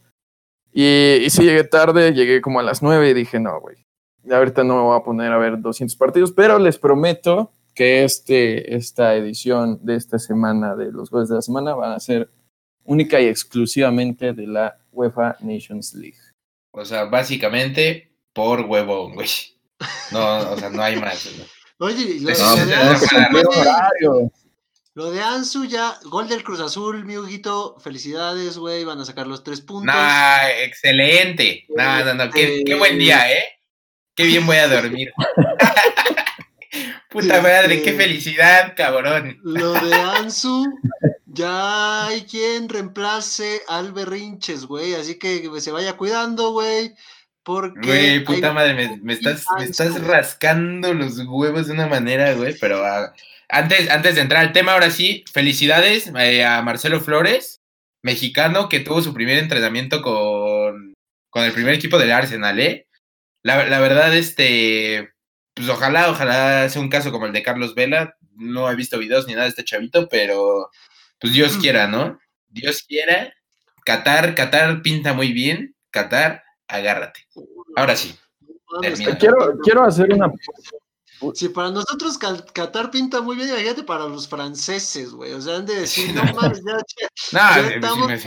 A: Y, y sí llegué tarde, llegué como a las nueve y dije, no, güey. Ahorita no me voy a poner a ver 200 partidos, pero les prometo que este, esta edición de esta semana de los goles de la semana van a ser única y exclusivamente de la UEFA Nations League.
C: O sea, básicamente por huevo, güey. No, o sea, no hay más.
B: Oye, lo, de Ansu, lo de Ansu ya, gol del Cruz Azul, mi Huguito, felicidades, güey, van a sacar los tres puntos.
C: Nah, excelente. No, no, no, qué, qué buen día, ¿eh? Qué bien voy a dormir. Puta madre, qué este, felicidad, cabrón.
B: Lo de Ansu, ya hay quien reemplace al Berrinches, güey. Así que se vaya cuidando, güey. Porque.
C: Güey, puta madre, me, estás, me estás rascando los huevos de una manera, güey. Pero ah, antes, antes de entrar al tema, ahora sí, felicidades eh, a Marcelo Flores, mexicano, que tuvo su primer entrenamiento con, con el primer equipo del Arsenal, ¿eh? La, la verdad, este pues ojalá, ojalá sea un caso como el de Carlos Vela. No he visto videos ni nada de este chavito, pero pues Dios quiera, ¿no? Dios quiera. Qatar, Qatar pinta muy bien. Qatar, agárrate. Ahora sí.
A: Quiero, quiero hacer una.
B: Si para nosotros Qatar pinta muy bien, imagínate para los franceses, güey. O sea, han de decir, no mames, ya, ya, no, estamos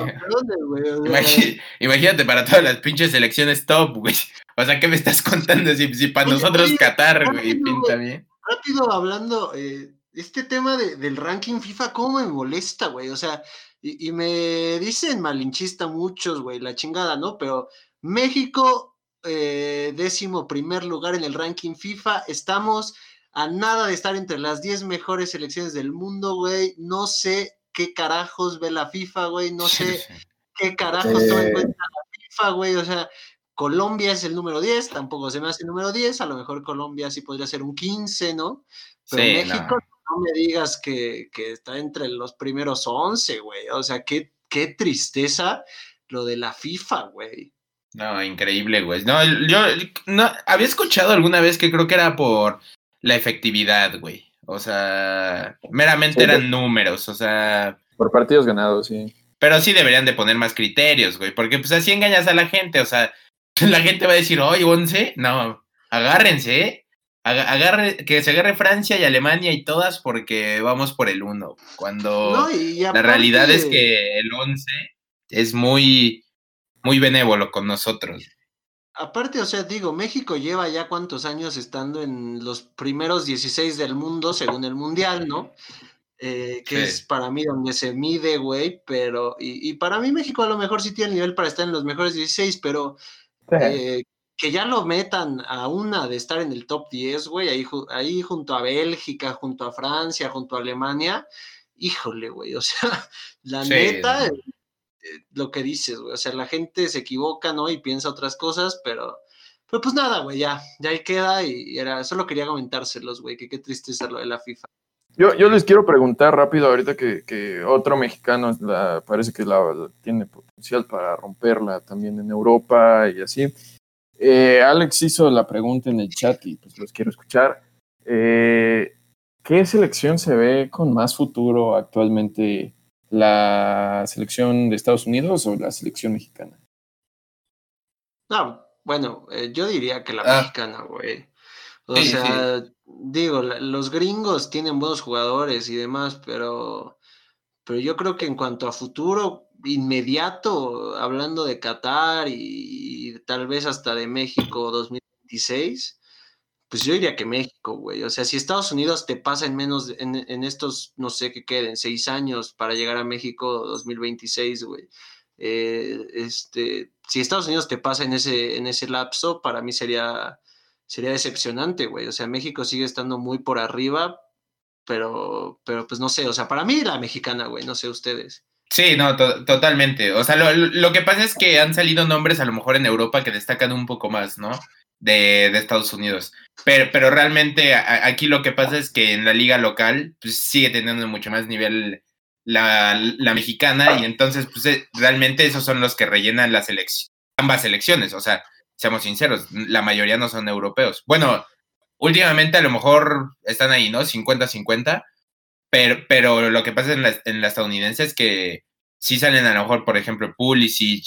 C: güey. Imagínate para todas las pinches selecciones top, güey. O sea, ¿qué me estás contando? Si, para nosotros Qatar, güey, pinta bien.
B: Rápido hablando, eh, este tema del ranking FIFA, ¿cómo me molesta, güey? O sea, y, me dicen malinchista muchos, güey, la chingada, ¿no? Pero México, eh, décimo primer lugar en el ranking FIFA, estamos a nada de estar entre las 10 mejores selecciones del mundo, güey. No sé qué carajos ve la FIFA, güey. No sé qué carajos toma en cuenta la FIFA, güey. O sea, Colombia es el número 10, tampoco se me hace el número 10, a lo mejor Colombia sí podría ser un 15, ¿no? Pero México, no. me digas que, está entre los primeros 11, güey. O sea, qué, qué tristeza lo de la FIFA, güey.
C: No, increíble, güey. No, yo no, había escuchado alguna vez que creo que era por la efectividad, güey. O sea, meramente eran números, o sea.
A: Por partidos ganados, sí.
C: Pero sí deberían de poner más criterios, güey, porque pues así engañas a la gente, o sea, la gente va a decir, oye, once, no, agárrense, ¿eh? Agarre, que se agarre Francia y Alemania y todas porque vamos por el uno. Cuando la realidad es que el once es muy, muy benévolo con nosotros.
B: Aparte, o sea, digo, México lleva ya cuántos años estando en los primeros 16 del mundo, según el Mundial, ¿no? Eh, que es para mí donde se mide, güey, pero, y, y, para mí México a lo mejor sí tiene el nivel para estar en los mejores 16, pero eh, que ya lo metan a una de estar en el top 10, güey, ahí, ahí junto a Bélgica, junto a Francia, junto a Alemania, híjole, güey, o sea, la neta, lo que dices, güey, o sea, la gente se equivoca, ¿no? Y piensa otras cosas, pero, pero pues nada, güey, ya, ya ahí queda y, era, solo quería comentárselos, güey, que qué tristeza lo de la FIFA.
A: Yo, yo les quiero preguntar rápido ahorita que, que otro mexicano parece que la, tiene potencial para romperla también en Europa y así. Eh, Alex hizo la pregunta en el chat y pues los quiero escuchar. Eh, ¿Qué selección se ve con más futuro actualmente? ¿La selección de Estados Unidos o la selección mexicana?
B: No, bueno, eh, yo diría que la ah. mexicana, güey. O sea, digo, los gringos tienen buenos jugadores y demás, pero, pero yo creo que en cuanto a futuro inmediato, hablando de Qatar y, tal vez hasta de México 2026, pues yo diría que México, güey. O sea, si Estados Unidos te pasa en menos, en, en estos, no sé qué queden, seis años para llegar a México 2026, güey. Eh, este, si Estados Unidos te pasa en ese, en ese lapso, para mí sería sería decepcionante, güey. O sea, México sigue estando muy por arriba, pero, pero pues no sé, o sea, para mí la mexicana, güey, no sé ustedes.
C: Sí, no, totalmente. O sea, lo, que pasa es que han salido nombres a lo mejor en Europa que destacan un poco más, ¿no? De, de Estados Unidos. Pero, pero realmente aquí lo que pasa es que en la liga local pues, sigue teniendo mucho más nivel la, la mexicana, y entonces, pues eh, realmente esos son los que rellenan las elecciones, ambas elecciones, o sea, seamos sinceros, la mayoría no son europeos. Bueno, últimamente a lo mejor están ahí, ¿no? 50-50, pero, pero lo que pasa en la, en la estadounidense es que sí salen a lo mejor, por ejemplo, Pulisic,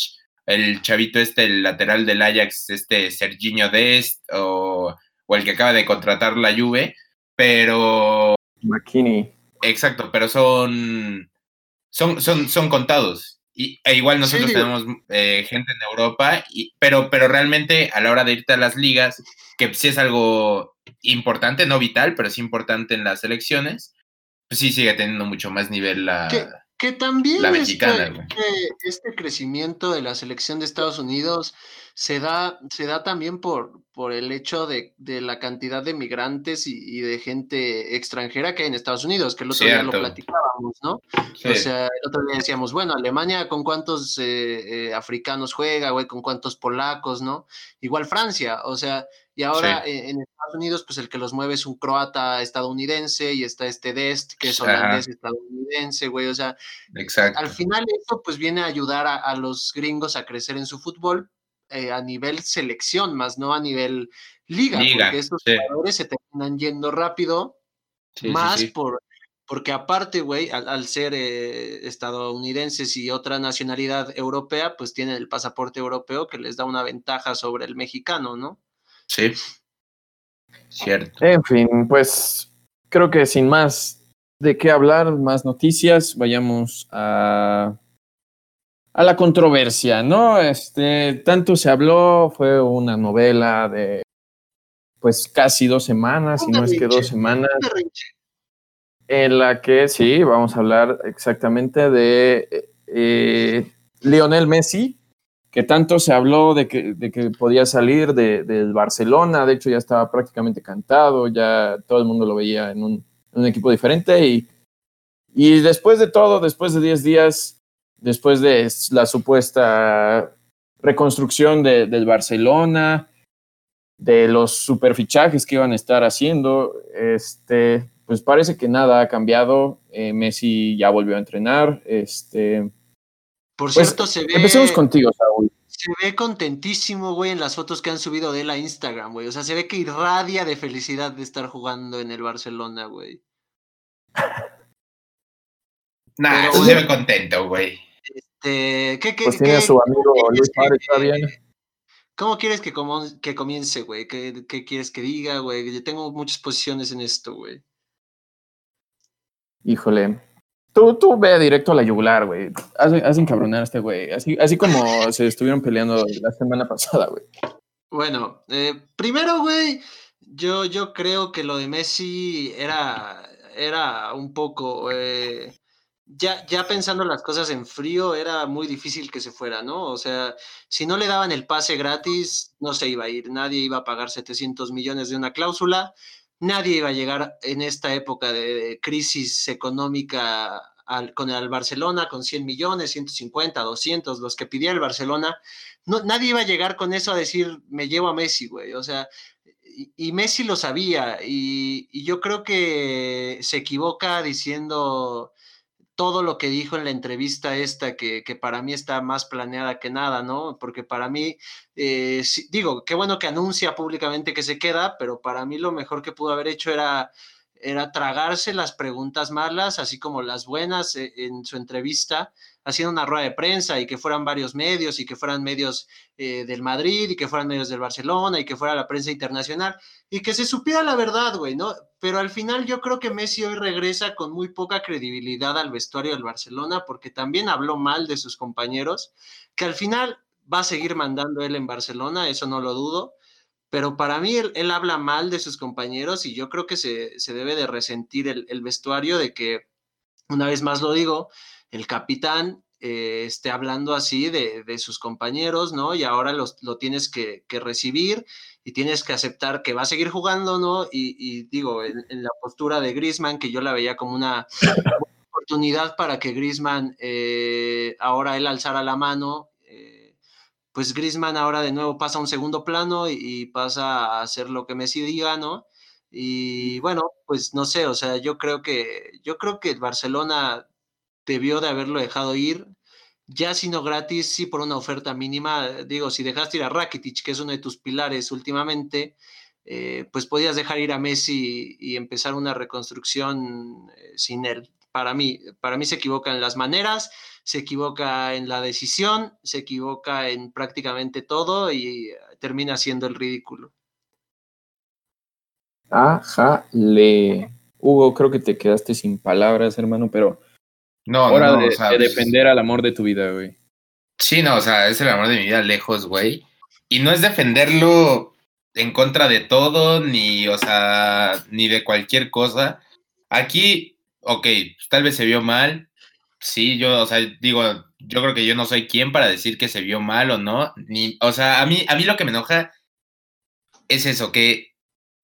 C: el chavito este, el lateral del Ajax, este Serginho Dest, o, o el que acaba de contratar la Juve, pero...
A: McKinney.
C: Exacto, pero son, son, son, son contados. Y, e igual nosotros tenemos eh, gente en Europa, y, pero, pero realmente a la hora de irte a las ligas, que sí es algo importante, no vital, pero es importante en las elecciones, pues sí sigue teniendo mucho más nivel la,
B: que también la mexicana, este, este, crecimiento de la selección de Estados Unidos se da, se da también por, por el hecho de, de la cantidad de migrantes y, de gente extranjera que hay en Estados Unidos, que el otro día lo platicábamos, ¿no? O sea, el otro día decíamos, bueno, Alemania con cuántos eh, eh, africanos juega, güey, con cuántos polacos, ¿no? Igual Francia, o sea, y ahora en, Estados Unidos, pues el que los mueve es un croata estadounidense y está este Dest, que es holandés estadounidense, güey. O sea, al final eso pues viene a ayudar a, los gringos a crecer en su fútbol eh, a nivel selección, más no a nivel liga, porque estos jugadores se terminan yendo rápido, más por porque aparte, güey, al, ser eh, estadounidenses y otra nacionalidad europea, pues tienen el pasaporte europeo que les da una ventaja sobre el mexicano, ¿no?
C: Sí. Cierto.
A: En fin, pues creo que sin más de qué hablar, más noticias, vayamos a, a la controversia, ¿no? Este, tanto se habló, fue una novela de pues casi dos semanas, si no es que dos semanas, en la que sí, vamos a hablar exactamente de eh, Lionel Messi, que tanto se habló de que, de que podía salir de, del Barcelona, de hecho ya estaba prácticamente cantado, ya todo el mundo lo veía en un, equipo diferente y, y después de todo, después de 10 días, después de la supuesta reconstrucción del Barcelona, de los superfichajes que iban a estar haciendo, este, pues parece que nada ha cambiado. Eh, Messi ya volvió a entrenar. Este,
B: por pues, cierto, se ve.
A: Empecemos contigo, Saúl.
B: Se ve contentísimo, güey, en las fotos que han subido de él a Instagram, güey. O sea, se ve que irradia de felicidad de estar jugando en el Barcelona, güey.
C: Nah, se ve contento, güey.
B: Este, ¿qué, qué,
A: pues tiene a su amigo Luis está bien.
B: ¿Cómo quieres que, que comience, güey? ¿Qué, ¿Qué, quieres que diga, güey? Yo tengo muchas posiciones en esto, güey.
A: Híjole. Tú, tú ve directo a la yugular, güey. Haz, encabronar a este güey. Así, así como se estuvieron peleando la semana pasada, güey.
B: Bueno, eh, primero, güey, yo, yo creo que lo de Messi era, era un poco. Eh, ya, ya pensando las cosas en frío, era muy difícil que se fuera, ¿no? O sea, si no le daban el pase gratis, no se iba a ir. Nadie iba a pagar 700 millones de una cláusula nadie iba a llegar en esta época de crisis económica al, con el Barcelona con 100 millones, 150, 200, los que pidiera el Barcelona. No, nadie iba a llegar con eso a decir, me llevo a Messi, güey. O sea, y, Messi lo sabía y, yo creo que se equivoca diciendo todo lo que dijo en la entrevista esta, que, para mí está más planeada que nada, ¿no? Porque para mí, eh, digo, qué bueno que anuncia públicamente que se queda, pero para mí lo mejor que pudo haber hecho era, era tragarse las preguntas malas, así como las buenas eh, en su entrevista, haciendo una rueda de prensa y que fueran varios medios y que fueran medios eh, del Madrid y que fueran medios del Barcelona y que fuera la prensa internacional y que se supiera la verdad, güey, ¿no? Pero al final yo creo que Messi hoy regresa con muy poca credibilidad al vestuario del Barcelona porque también habló mal de sus compañeros, que al final va a seguir mandando él en Barcelona, eso no lo dudo. Pero para mí él, habla mal de sus compañeros y yo creo que se, debe de resentir el vestuario de que, una vez más lo digo, el capitán eh, esté hablando así de, sus compañeros, ¿no? Y ahora lo tienes que, recibir y tienes que aceptar que va a seguir jugando, ¿no? Y, digo, en, la postura de Grisman, que yo la veía como una oportunidad para que Grisman eh, ahora él alzara la mano, pues Grisman ahora de nuevo pasa a un segundo plano y, pasa a hacer lo que Messi diga, ¿no? Y bueno, pues no sé, o sea, yo creo que yo creo que Barcelona debió de haberlo dejado ir. Ya si no gratis, sí por una oferta mínima. Digo, si dejaste ir a Rakitic, que es uno de tus pilares últimamente, eh, pues podías dejar ir a Messi y empezar una reconstrucción eh, sin él. Para mí, para mí se equivoca en las maneras, se equivoca en la decisión, se equivoca en prácticamente todo y termina siendo el ridículo.
A: Ajá, le. Hugo, creo que te quedaste sin palabras, hermano, pero. No, hora de, pues defender al amor de tu vida, güey.
C: Sí, no, o sea, es el amor de mi vida lejos, güey. Y no es defenderlo en contra de todo, ni, o sea, ni de cualquier cosa. Aquí, ok, tal vez se vio mal. Sí, yo, o sea, digo, yo creo que yo no soy quien para decir que se vio mal o no. Ni, o sea, a mí, a mí lo que me enoja es eso, que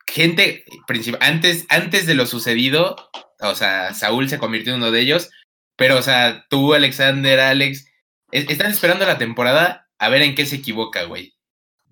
C: gente, antes, antes de lo sucedido, o sea, Saúl se convirtió en uno de ellos, pero, o sea, tú, Alexander, Alex, están esperando la temporada a ver en qué se equivoca, güey.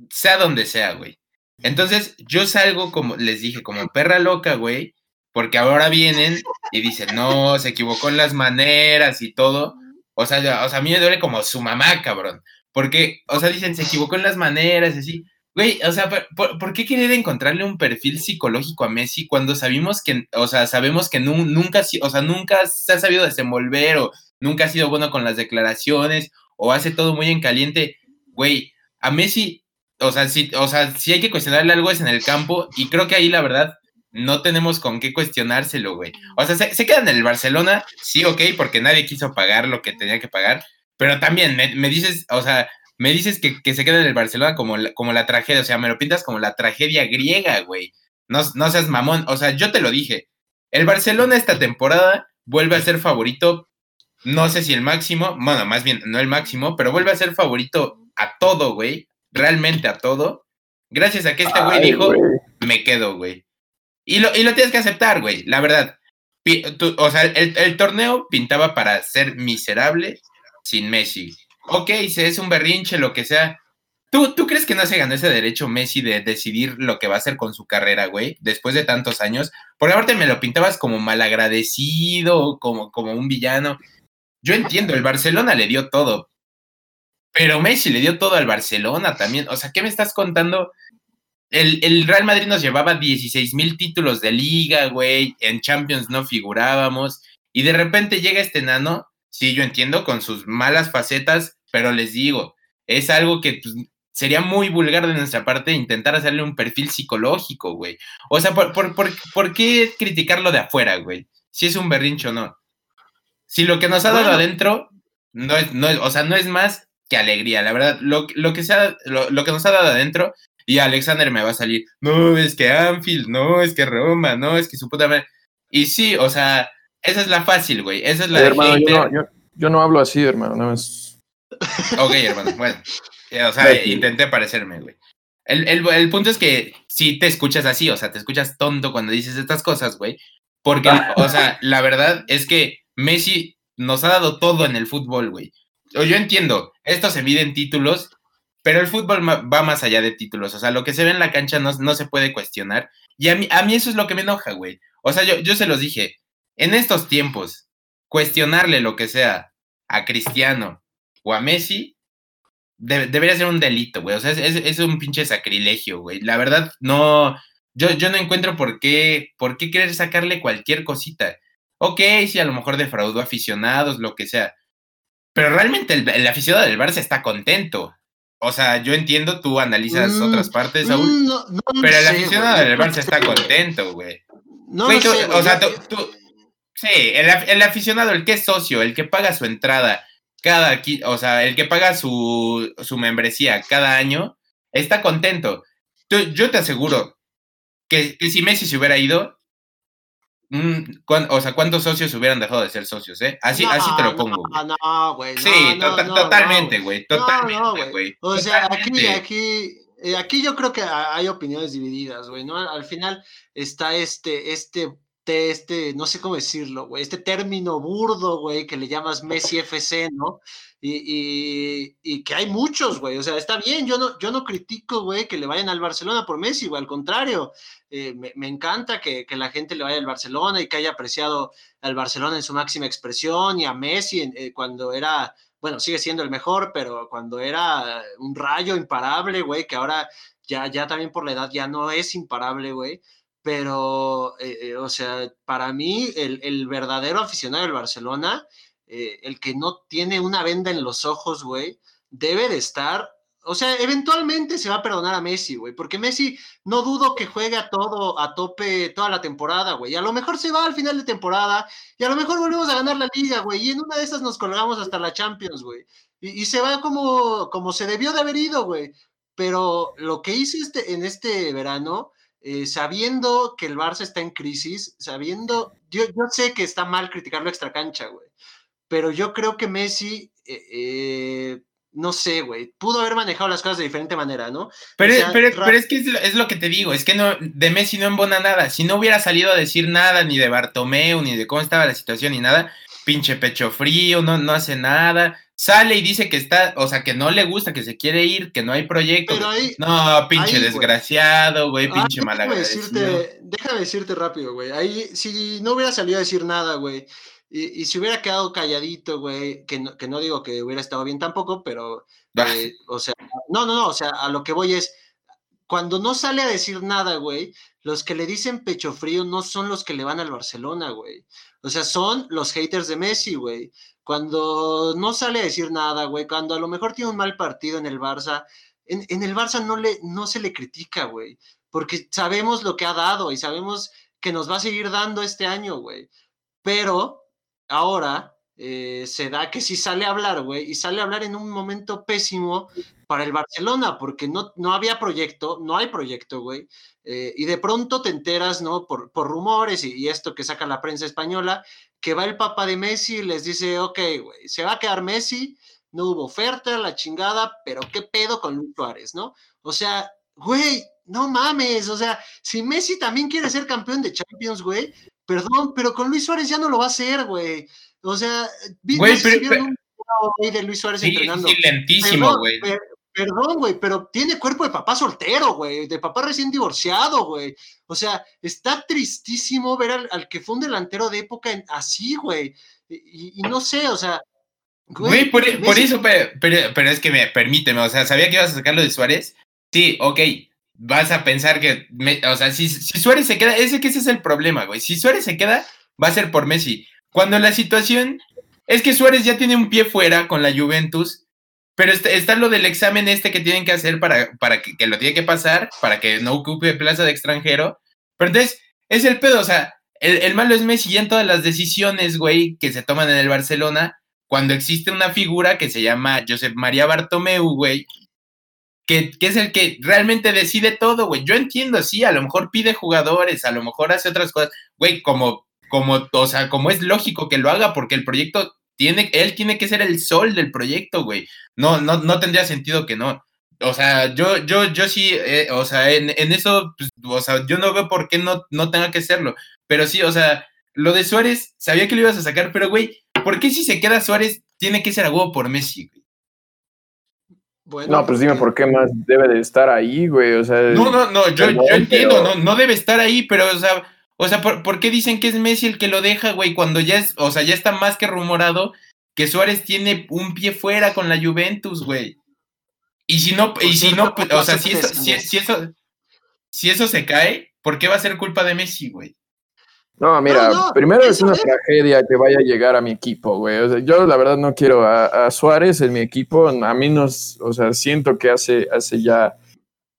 C: Sea donde sea, güey. Entonces, yo salgo como, les dije, como perra loca, güey, porque ahora vienen y dicen, no, se equivocó en las maneras y todo. O sea, o sea, a mí me duele como su mamá, cabrón. Porque, o sea, dicen, se equivocó en las maneras y así. Güey, o sea, ¿por, qué querer encontrarle un perfil psicológico a Messi cuando sabemos que, o sea, sabemos que nunca, o sea, nunca se ha sabido desenvolver o nunca ha sido bueno con las declaraciones o hace todo muy en caliente? Güey, a Messi, o sea, si, o sea, si hay que cuestionarle algo es en el campo y creo que ahí la verdad no tenemos con qué cuestionárselo, güey. O sea, se, quedan en el Barcelona, sí, ok, porque nadie quiso pagar lo que tenía que pagar, pero también me, me dices, o sea, me dices que, se queda en el Barcelona como la, como la tragedia, o sea, me lo pintas como la tragedia griega, güey. No, no seas mamón, o sea, yo te lo dije. El Barcelona esta temporada vuelve a ser favorito, no sé si el máximo, bueno, más bien no el máximo, pero vuelve a ser favorito a todo, güey, realmente a todo. Gracias a que este güey dijo, me quedo, güey. Y lo, y lo tienes que aceptar, güey, la verdad. o sea, el, el torneo pintaba para ser miserable sin Messi ok, si es un berrinche, lo que sea. ¿Tú, ¿Tú crees que no se ganó ese derecho Messi de decidir lo que va a hacer con su carrera, güey? Después de tantos años. Porque aparte me lo pintabas como malagradecido, como, como un villano. Yo entiendo, el Barcelona le dio todo. Pero Messi le dio todo al Barcelona también. O sea, ¿qué me estás contando? El, el Real Madrid nos llevaba 16 mil títulos de liga, güey. En Champions no figurábamos. Y de repente llega este nano sí, yo entiendo con sus malas facetas, pero les digo, es algo que pues, sería muy vulgar de nuestra parte intentar hacerle un perfil psicológico, güey. O sea, ¿por, por, qué criticarlo de afuera, güey? Si es un berrincho o no. Si lo que nos ha dado adentro, no es, no o sea, no es más que alegría, la verdad. Lo, lo que, sea, lo, lo, que nos ha dado adentro, y Alexander me va a salir, no, es que Anfield, no, es que Roma, no, es que su puta madre. Y sí, o sea, esa es la fácil, güey. Esa es la
A: hermano, yo, no, hablo así, hermano. No es...
C: Ok, hermano. Bueno. O sea, intenté parecerme, güey. El, punto es que si te escuchas así, o sea, te escuchas tonto cuando dices estas cosas, güey. Porque, o sea, la verdad es que Messi nos ha dado todo en el fútbol, güey. Yo entiendo, esto se mide en títulos, pero el fútbol va más allá de títulos. O sea, lo que se ve en la cancha no, no se puede cuestionar. Y a mí, a mí eso es lo que me enoja, güey. O sea, yo, yo se los dije, en estos tiempos, cuestionarle lo que sea a Cristiano o a Messi debería ser un delito, güey. O sea, es, un pinche sacrilegio, güey. La verdad, no. Yo, yo no encuentro por qué, por qué querer sacarle cualquier cosita. Ok, sí, a lo mejor defraudó aficionados, lo que sea. Pero realmente el, aficionado del Barça está contento. O sea, yo entiendo, tú analizas mm, otras partes, Saúl. Mm, pero el aficionado del Barça está contento, güey. No, o sea, tú, Sí, el, aficionado, el que es socio, el que paga su entrada cada, o sea, el que paga su, membresía cada año, está contento. Yo, te aseguro que, si Messi se hubiera ido, mm, o sea, ¿cuántos socios hubieran dejado de ser socios, eh? Así, así te lo pongo.
B: No, no, güey.
C: sí, totalmente, güey. Totalmente, güey.
B: O sea, aquí, aquí, eh, aquí yo creo que hay opiniones divididas, güey, ¿no? Al final está este, este este, no sé cómo decirlo, güey, este término burdo, güey, que le llamas Messi FC, ¿no? Y, y, que hay muchos, güey, o sea, está bien, yo no, yo no critico, güey, que le vayan al Barcelona por Messi, güey, al contrario, eh, me, encanta que, que, la gente le vaya al Barcelona y que haya apreciado al Barcelona en su máxima expresión y a Messi eh, cuando era, bueno, sigue siendo el mejor, pero cuando era un rayo imparable, güey, que ahora ya, ya también por la edad ya no es imparable, güey pero, eh, eh, o sea, para mí el, verdadero aficionado del Barcelona, eh, el que no tiene una venda en los ojos, güey, debe de estar, o sea, eventualmente se va a perdonar a Messi, güey, porque Messi no dudo que juegue a todo, a tope toda la temporada, güey, a lo mejor se va al final de temporada y a lo mejor volvemos a ganar la liga, güey, y en una de esas nos colgamos hasta la Champions, güey, y, se va como, como se debió de haber ido, güey, pero lo que hice este, en este verano eh, sabiendo que el Barça está en crisis, sabiendo, yo, yo sé que está mal criticarlo extra cancha, güey, pero yo creo que Messi, eh, eh, no sé, güey, pudo haber manejado las cosas de diferente manera, ¿no?
C: Pero, pero, es que es lo, que te digo, es que no, de Messi no embona nada. Si no hubiera salido a decir nada ni de Bartomeu, ni de cómo estaba la situación, ni nada, pinche pecho frío, no, no hace nada sale y dice que está, o sea, que no le gusta, que se quiere ir, que no hay proyecto. no, pinche desgraciado, güey, ah, pinche
B: decirte, Déjame decirte rápido, güey. Ahí, si no hubiera salido a decir nada, güey, y, y si hubiera quedado calladito, güey, que no, que no digo que hubiera estado bien tampoco, pero, ah. eh, o sea, no, no, no, o sea, a lo que voy es, cuando no sale a decir nada, güey, los que le dicen pecho frío no son los que le van al Barcelona, güey. O sea, son los haters de Messi, güey cuando no sale a decir nada, güey, cuando a lo mejor tiene un mal partido en el Barça, en, el Barça no, le, no se le critica, güey, porque sabemos lo que ha dado y sabemos que nos va a seguir dando este año, güey. Pero ahora eh, se da que si sale a hablar, güey, y sale a hablar en un momento pésimo para el Barcelona, porque no, no había proyecto, no hay proyecto, güey. Eh, y de pronto te enteras, ¿no? Por, por rumores y, y, esto que saca la prensa española, que va el papá de Messi y les dice, ok, güey, se va a quedar Messi, no hubo oferta, la chingada, pero qué pedo con Luis Suárez, ¿no? O sea, güey, no mames, o sea, si Messi también quiere ser campeón de Champions, güey, perdón, pero con Luis Suárez ya no lo va a hacer, güey. O sea,
C: güey, pero,
B: un de Luis Suárez
C: entrenando. Sí, lentísimo, güey.
B: Perdón, güey, pero tiene cuerpo de papá soltero, güey, de papá recién divorciado, güey. O sea, está tristísimo ver al, que fue un delantero de época así, güey. Y, no sé, o sea.
C: Güey, por, eso, pero, pero, es que me permíteme, o sea, ¿sabía que ibas a sacarlo de Suárez? Sí, ok. Vas a pensar que, o sea, si, si Suárez se queda, ese que ese es el problema, güey. Si Suárez se queda, va a ser por Messi. Cuando la situación es que Suárez ya tiene un pie fuera con la Juventus pero está, lo del examen este que tienen que hacer para, para que, lo tiene que pasar, para que no ocupe plaza de extranjero. Pero entonces, es el pedo, o sea, el, malo es Messi y en todas las decisiones, güey, que se toman en el Barcelona, cuando existe una figura que se llama Josep María Bartomeu, güey, que, que, es el que realmente decide todo, güey. Yo entiendo, sí, a lo mejor pide jugadores, a lo mejor hace otras cosas, güey, como, como, o sea, como es lógico que lo haga porque el proyecto tiene, él tiene que ser el sol del proyecto, güey. No, no, no tendría sentido que no. O sea, yo, yo, yo sí, eh, o sea, en, eso, pues, o sea, yo no veo por qué no, no tenga que serlo. Pero sí, o sea, lo de Suárez, sabía que lo ibas a sacar, pero güey, ¿por qué si se queda Suárez tiene que ser a por Messi, güey?
A: Bueno, no, pues dime por qué más debe de estar ahí, güey. O sea,
C: no, no, no, yo, yo entiendo, no, no debe estar ahí, pero, o sea, o sea, ¿por, qué dicen que es Messi el que lo deja, güey? Cuando ya es, o sea, ya está más que rumorado que Suárez tiene un pie fuera con la Juventus, güey. Y si no, y si no, o sea, si eso, si, eso, si eso se cae, ¿por qué va a ser culpa de Messi, güey?
A: No, mira, primero es una tragedia que vaya a llegar a mi equipo, güey. O sea, yo la verdad no quiero a, Suárez en mi equipo. A mí nos, o sea, siento que hace, hace ya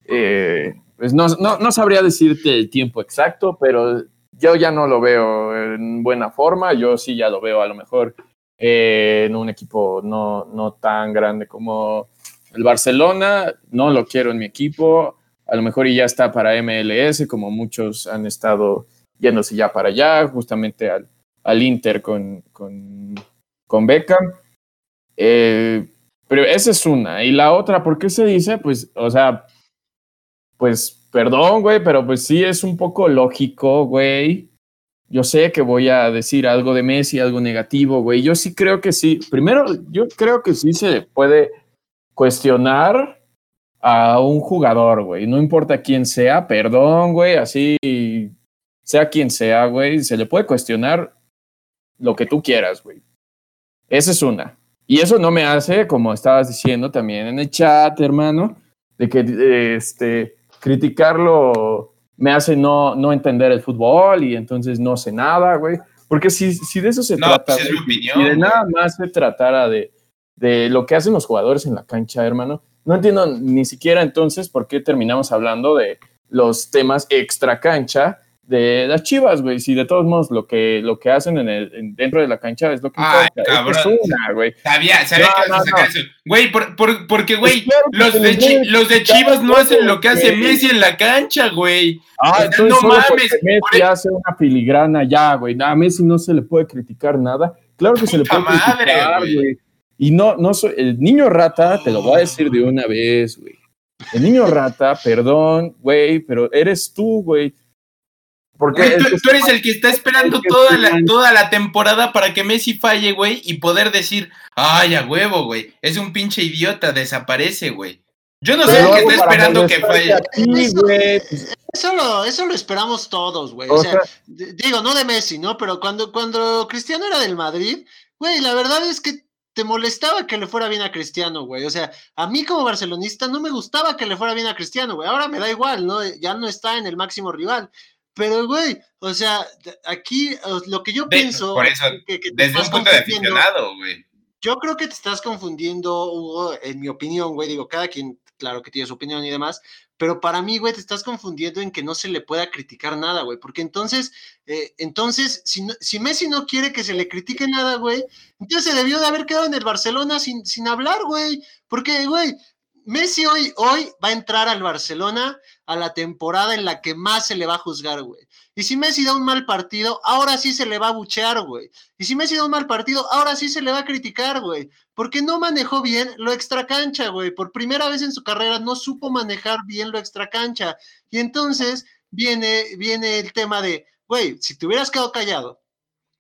A: eh, pues no, no, sabría decirte el tiempo exacto, pero yo ya no lo veo en buena forma. Yo sí ya lo veo a lo mejor eh, en un equipo no, no tan grande como el Barcelona. No lo quiero en mi equipo. A lo mejor ya está para MLS, como muchos han estado yéndose ya para allá, justamente al, al Inter con, con, con Beckham. Eh, pero esa es una. Y la otra, ¿por qué se dice? Pues, o sea, pues perdón, güey, pero pues sí es un poco lógico, güey, yo sé que voy a decir algo de Messi, algo negativo, güey. Yo sí creo que sí. Primero, yo creo que sí se puede cuestionar a un jugador, güey. No importa quién sea, perdón, güey, así sea quien sea, güey, se le puede cuestionar lo que tú quieras, güey. Esa es una. Y eso no me hace, como estabas diciendo también en el chat, hermano, de que este, criticarlo me hace no, no entender el fútbol y entonces no sé nada, güey. Porque si, si de eso se trata,
C: pues opinión,
A: y de nada más se tratara de, de lo que hacen los jugadores en la cancha, hermano, no entiendo ni siquiera entonces por qué terminamos hablando de los temas extra cancha de las chivas, güey. Si de todos modos lo que, lo que hacen en el, dentro de la cancha es lo que
C: Ay, Cabrón. Es una, güey. Sabía, sabía que vas a sacar eso. Güey, por, por, porque, güey, los, de los de Chivas no hacen lo que hace Messi en la cancha, güey.
A: Ah, no mames. Messi hace una filigrana ya, güey. A Messi no se le puede criticar nada. Claro que se le puede madre, criticar, güey. Y no, no soy, el niño rata, te lo voy a decir de una vez, güey. El niño rata, perdón, güey, pero eres tú, güey
C: porque tú, eres el que está esperando toda la, toda la temporada para que Messi falle, güey, y poder decir, ay, a huevo, güey, es un pinche idiota, desaparece, güey. Yo no sé el que está esperando que falle.
B: eso, lo, eso lo esperamos todos, güey. O, sea, digo, no de Messi, ¿no? Pero cuando, cuando Cristiano era del Madrid, güey, la verdad es que te molestaba que le fuera bien a Cristiano, güey. O sea, a mí como barcelonista no me gustaba que le fuera bien a Cristiano, güey. Ahora me da igual, ¿no? Ya no está en el máximo rival. Pero, güey, o sea, aquí lo que yo pienso.
C: Por eso, que, desde un punto de aficionado, güey.
B: Yo creo que te estás confundiendo, Hugo, en mi opinión, güey. Digo, cada quien, claro que tiene su opinión y demás. Pero para mí, güey, te estás confundiendo en que no se le pueda criticar nada, güey. Porque entonces, eh, entonces, si, si Messi no quiere que se le critique nada, güey, entonces se debió de haber quedado en el Barcelona sin, sin hablar, güey. Porque, güey, Messi hoy, hoy va a entrar al Barcelona a la temporada en la que más se le va a juzgar, güey. Y si Messi da un mal partido, ahora sí se le va a buchear, güey. Y si Messi da un mal partido, ahora sí se le va a criticar, güey. Porque no manejó bien lo extracancha, güey. Por primera vez en su carrera no supo manejar bien lo extracancha. Y entonces viene, viene el tema de, güey, si te hubieras quedado callado,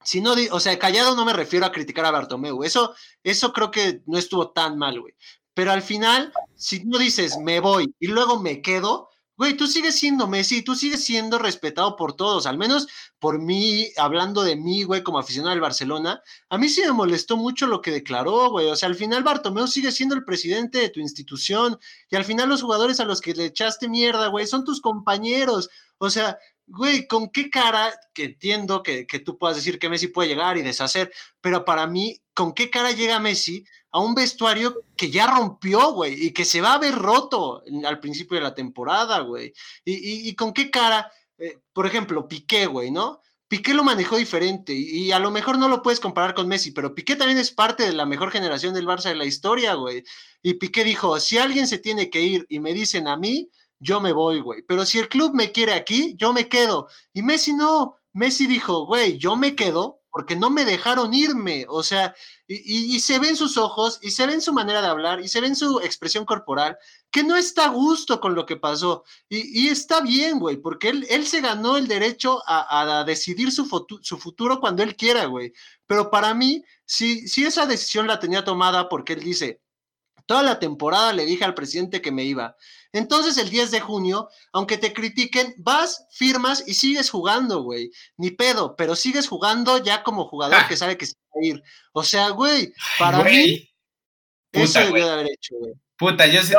B: si no, o sea, callado no me refiero a criticar a Bartomeu, eso, eso creo que no estuvo tan mal, güey. Pero al final, si no dices me voy y luego me quedo, güey, tú sigues siendo Messi, tú sigues siendo respetado por todos, al menos por mí, hablando de mí, güey, como aficionado al Barcelona, a mí sí me molestó mucho lo que declaró, güey, o sea, al final Bartomeu sigue siendo el presidente de tu institución y al final los jugadores a los que le echaste mierda, güey, son tus compañeros, o sea, güey, ¿con qué cara, que entiendo que, que tú puedas decir que Messi puede llegar y deshacer, pero para mí, ¿con qué cara llega Messi a un vestuario que ya rompió, güey, y que se va a ver roto al principio de la temporada, güey. Y, con qué cara, eh, por ejemplo, Piqué, güey, ¿no? Piqué lo manejó diferente y, a lo mejor no lo puedes comparar con Messi, pero Piqué también es parte de la mejor generación del Barça de la historia, güey. Y Piqué dijo, si alguien se tiene que ir y me dicen a mí, yo me voy, güey. Pero si el club me quiere aquí, yo me quedo. Y Messi no. Messi dijo, güey, yo me quedo porque no me dejaron irme, o sea, y, se ve en sus ojos, y se ve en su manera de hablar, y se ve en su expresión corporal, que no está a gusto con lo que pasó. Y, está bien, güey, porque él, él, se ganó el derecho a, decidir su, su, futuro cuando él quiera, güey. Pero para mí, si, si esa decisión la tenía tomada porque él dice, toda la temporada le dije al presidente que me iba, entonces el 10 de junio, aunque te critiquen, vas, firmas y sigues jugando, güey. Ni pedo, pero sigues jugando ya como jugador ah. que sabe que se va a ir. O sea, güey, para mí, eso debió de haber hecho, güey.
C: Puta, yo sé,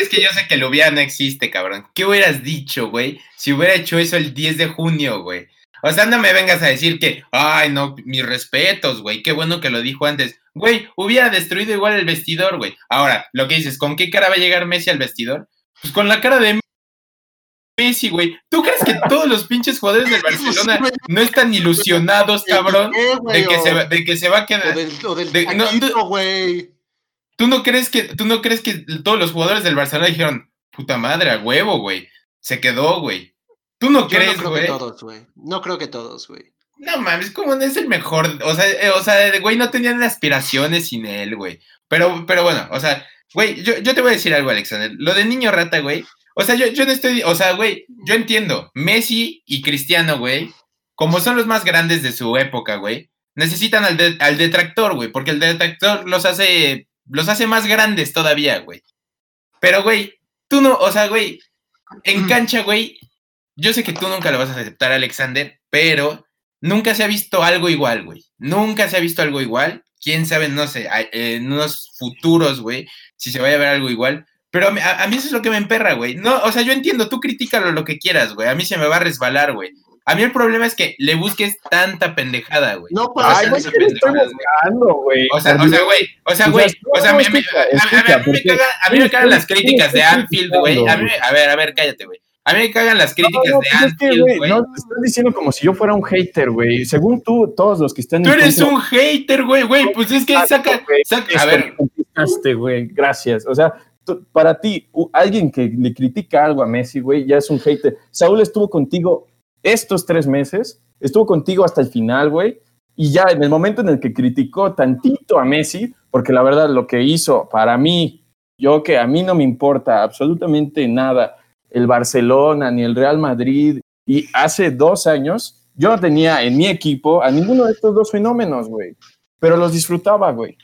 C: es... que yo sé que lo hubiera no existe, cabrón. ¿Qué hubieras dicho, güey? Si hubiera hecho eso el 10 de junio, güey. O sea, no me vengas a decir que, ay, no, mis respetos, güey, qué bueno que lo dijo antes. Güey, hubiera destruido igual el vestidor, güey. Ahora, lo que dices, ¿con qué cara va a llegar Messi al vestidor? Pues con la cara de Messi, güey. ¿Tú crees que todos los pinches jugadores del Barcelona no están ilusionados, cabrón? De que se, de que se va a quedar.
B: O del, no, güey.
C: ¿Tú no crees que, tú no crees que todos los jugadores del Barcelona dijeron, puta madre, a huevo, güey? Se quedó, güey. ¿Tú no crees,
B: güey?
C: No creo que
B: todos, güey. No creo que todos, güey.
C: No mames, como no es el mejor. O sea, eh, o sea, güey, no tenían aspiraciones sin él, güey. Pero, pero bueno, o sea, Güey, yo, yo, te voy a decir algo, Alexander. Lo de niño rata, güey. O sea, yo, yo no estoy. O sea, güey, yo entiendo. Messi y Cristiano, güey, como son los más grandes de su época, güey, necesitan al, al detractor, güey, porque el detractor los hace, los hace más grandes todavía, güey. Pero, güey, tú no, o sea, güey, en cancha, güey, yo sé que tú nunca lo vas a aceptar, Alexander, pero nunca se ha visto algo igual, güey. Nunca se ha visto algo igual. Quién sabe, no sé, en unos futuros, güey, si se vaya a ver algo igual. Pero a, mí eso es lo que me emperra, güey. No, o sea, yo entiendo, tú críticalo lo que quieras, güey. A mí se me va a resbalar, güey. A mí el problema es que le busques tanta pendejada, güey.
A: No puedo Ay, güey, estoy buscando, güey.
C: O sea, o sea, güey, o sea, güey, o sea, a mí, me cagan las críticas de Anfield, güey. A, a ver, a ver, cállate, güey. A mí me cagan las críticas de pues Anfield, güey.
A: No, te estás diciendo como si yo fuera un hater, güey. Según tú, todos los que están...
C: Tú eres un hater, güey, güey. Pues es que saca... saca a ver...
A: güey, gracias. O sea, para ti, alguien que le critica algo a Messi, güey, ya es un hater. Saúl estuvo contigo estos tres meses, estuvo contigo hasta el final, güey, y ya en el momento en el que criticó tantito a Messi, porque la verdad lo que hizo para mí, yo que a mí no me importa absolutamente nada el Barcelona ni el Real Madrid, y hace dos años yo no tenía en mi equipo a ninguno de estos dos fenómenos, güey, pero los disfrutaba, güey.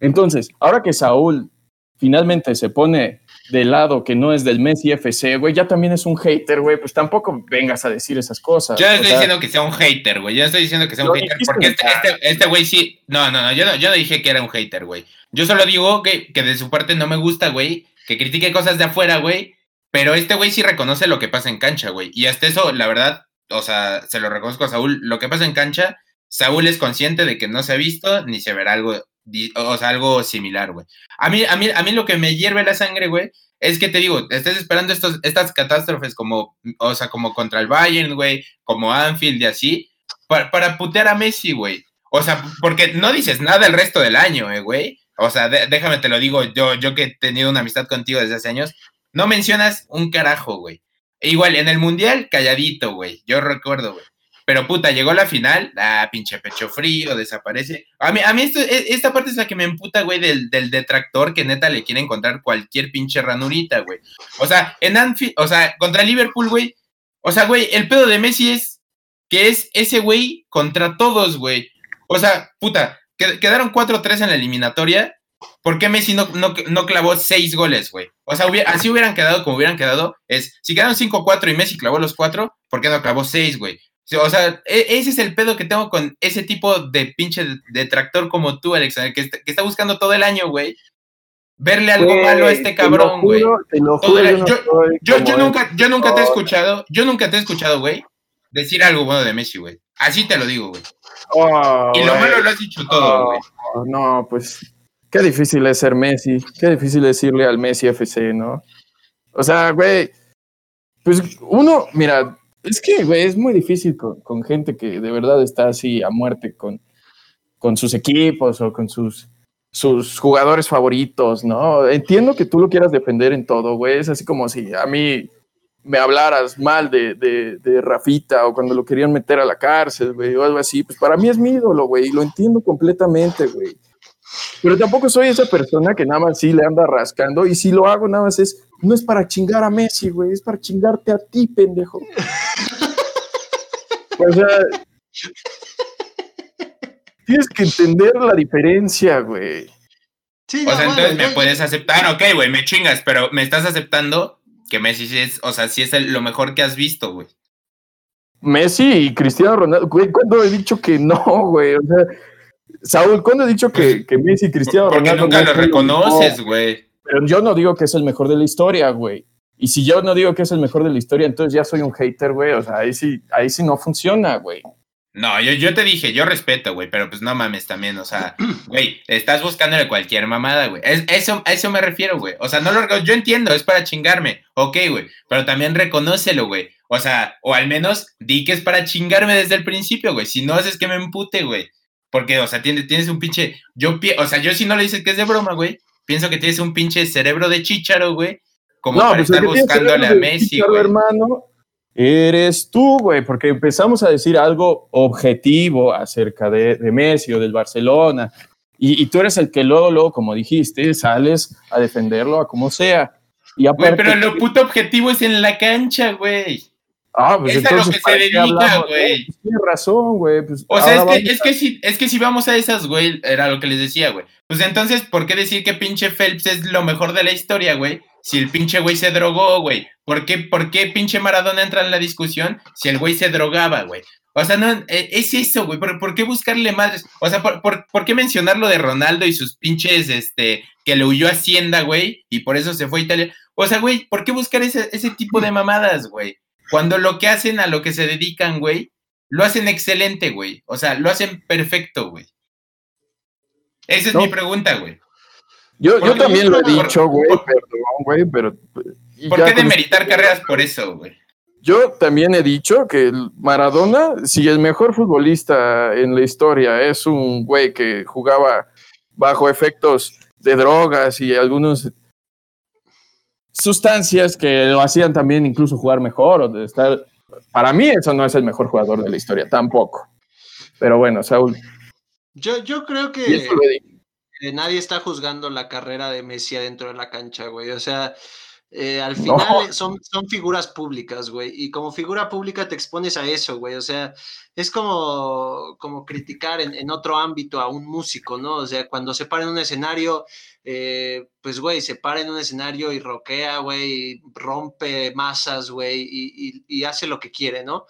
A: Entonces, ahora que Saúl finalmente se pone del lado que no es del Messi FC, güey, ya también es un hater, güey, pues tampoco vengas a decir esas cosas.
C: Yo no estoy diciendo que sea un hater, güey, yo no estoy diciendo que sea un hater, porque este, este, este, güey sí, no, no, no yo, no, yo no dije que era un hater, güey. Yo solo digo que, que de su parte no me gusta, güey, que critique cosas de afuera, güey, pero este güey sí reconoce lo que pasa en cancha, güey, y hasta eso, la verdad, o sea, se lo reconozco a Saúl, lo que pasa en cancha, Saúl es consciente de que no se ha visto ni se verá algo o sea, algo similar, güey. A mí, a, mí, a mí lo que me hierve la sangre, güey, es que te digo, estés esperando estos, estas catástrofes como, o sea, como contra el Bayern, güey, como Anfield y así, para, para putear a Messi, güey. O sea, porque no dices nada el resto del año, eh, güey. O sea, déjame te lo digo, yo, yo que he tenido una amistad contigo desde hace años, no mencionas un carajo, güey. E igual, en el Mundial, calladito, güey. Yo recuerdo, güey. Pero puta, llegó la final, ah, pinche pecho frío, desaparece. A mí, a mí esto, e, esta parte es la que me emputa, güey, del, del detractor que neta le quiere encontrar cualquier pinche ranurita, güey. O sea, en Anfield, o sea, contra Liverpool, güey. O sea, güey, el pedo de Messi es que es ese güey contra todos, güey. O sea, puta, quedaron 4-3 en la eliminatoria. ¿Por qué Messi no, no, clavó 6 goles, güey? O sea, así hubieran quedado como hubieran quedado. Es, si quedaron 5-4 y Messi clavó los 4, ¿por qué no clavó 6, güey? O sea, e, ese es el pedo que tengo con ese tipo de pinche detractor como tú, Alexander, que, que está buscando todo el año, güey. Verle algo malo a este cabrón, güey. Yo, yo, nunca, yo nunca te he escuchado, yo nunca te he escuchado, güey, decir algo bueno de Messi, güey. Así te lo digo, güey. Oh, y lo malo lo has dicho todo, güey.
A: Oh, no, pues, qué difícil es ser Messi, qué difícil decirle al Messi FC, ¿no? O sea, güey, pues uno, mira, es que, güey, es muy difícil con, gente que de verdad está así a muerte con, con sus equipos o con sus, sus jugadores favoritos, ¿no? Entiendo que tú lo quieras defender en todo, güey. Es así como si a mí me hablaras mal de, de, Rafita o cuando lo querían meter a la cárcel, güey, o algo así. Pues para mí es mi ídolo, güey, y lo entiendo completamente, güey. Pero tampoco soy esa persona que nada más sí le anda rascando y si lo hago nada más es, no es para chingar a Messi, güey, es para chingarte a ti, pendejo. o sea, tienes que entender la diferencia, güey.
C: Sí, o sea, entonces me puedes aceptar, ok, güey, me chingas, pero me estás aceptando que Messi es, o sea, sí es lo mejor que has visto, güey.
A: Messi y Cristiano Ronaldo, güey, ¿cuándo he dicho que no, güey? O sea, Saúl, ¿cuándo he dicho que, que Messi y Cristiano
C: Porque Ronaldo? Porque nunca lo reconoces, güey.
A: Pero yo no digo que es el mejor de la historia, güey. Y si yo no digo que es el mejor de la historia, entonces ya soy un hater, güey. O sea, ahí sí, ahí sí no funciona, güey.
C: No, yo, yo te dije, yo respeto, güey, pero pues no mames también, o sea, güey, estás buscándole cualquier mamada, güey. eso, a eso me refiero, güey. O sea, no lo yo entiendo, es para chingarme, ok, güey, pero también reconócelo, güey. O sea, o al menos di que es para chingarme desde el principio, güey. Si no haces que me empute, güey. Porque, o sea, tienes, tienes un pinche. Yo, o sea, yo si no le dices que es de broma, güey, pienso que tienes un pinche cerebro de chícharo, güey. Como para pues, estar buscándole a Messi, güey.
A: hermano, eres tú, güey, porque empezamos a decir algo objetivo acerca de, Messi o del Barcelona. Y, tú eres el que luego, luego, como dijiste, sales a defenderlo a como sea. Y
C: pero lo puto objetivo es en la cancha, güey.
A: Ah, pues
C: es a lo que se dedica, güey.
A: Pues tienes razón, güey. Pues
C: o sea, es que, es, que si, es que si vamos a esas, güey, era lo que les decía, güey. Pues entonces, ¿por qué decir que pinche Phelps es lo mejor de la historia, güey? Si el pinche güey se drogó, güey. ¿Por qué, ¿Por qué pinche Maradona entra en la discusión si el güey se drogaba, güey? O sea, no, e, es eso, güey. ¿Por, qué buscarle madres? O sea, ¿por, por, qué mencionar lo de Ronaldo y sus pinches, este, que le huyó a Hacienda, güey? Y por eso se fue a Italia. O sea, güey, ¿por qué buscar ese, ese tipo de mamadas, güey? Cuando lo que hacen, a lo que se dedican, güey, lo hacen excelente, güey. O sea, lo hacen perfecto, güey. Esa es mi pregunta, güey.
A: Yo, yo también lo he dicho, güey, perdón, güey, pero...
C: ¿Por qué demeritar carreras por eso, güey?
A: Yo también he dicho que Maradona, si el mejor futbolista en la historia es un güey que jugaba bajo efectos de drogas y algunas sustancias que lo hacían también incluso jugar mejor o de estar. Para mí, eso no es el mejor jugador de la historia, tampoco. Pero bueno, Saúl.
B: Yo, yo creo que, que nadie está juzgando la carrera de Messi dentro de la cancha, güey. O sea, eh, al final son, son figuras públicas, güey, y como figura pública te expones a eso, güey, o sea, es como, como criticar en, otro ámbito a un músico, ¿no? O sea, cuando se para en un escenario, eh, pues, güey, se para en un escenario y roquea, güey, rompe masas, güey, y, y, hace lo que quiere, ¿no?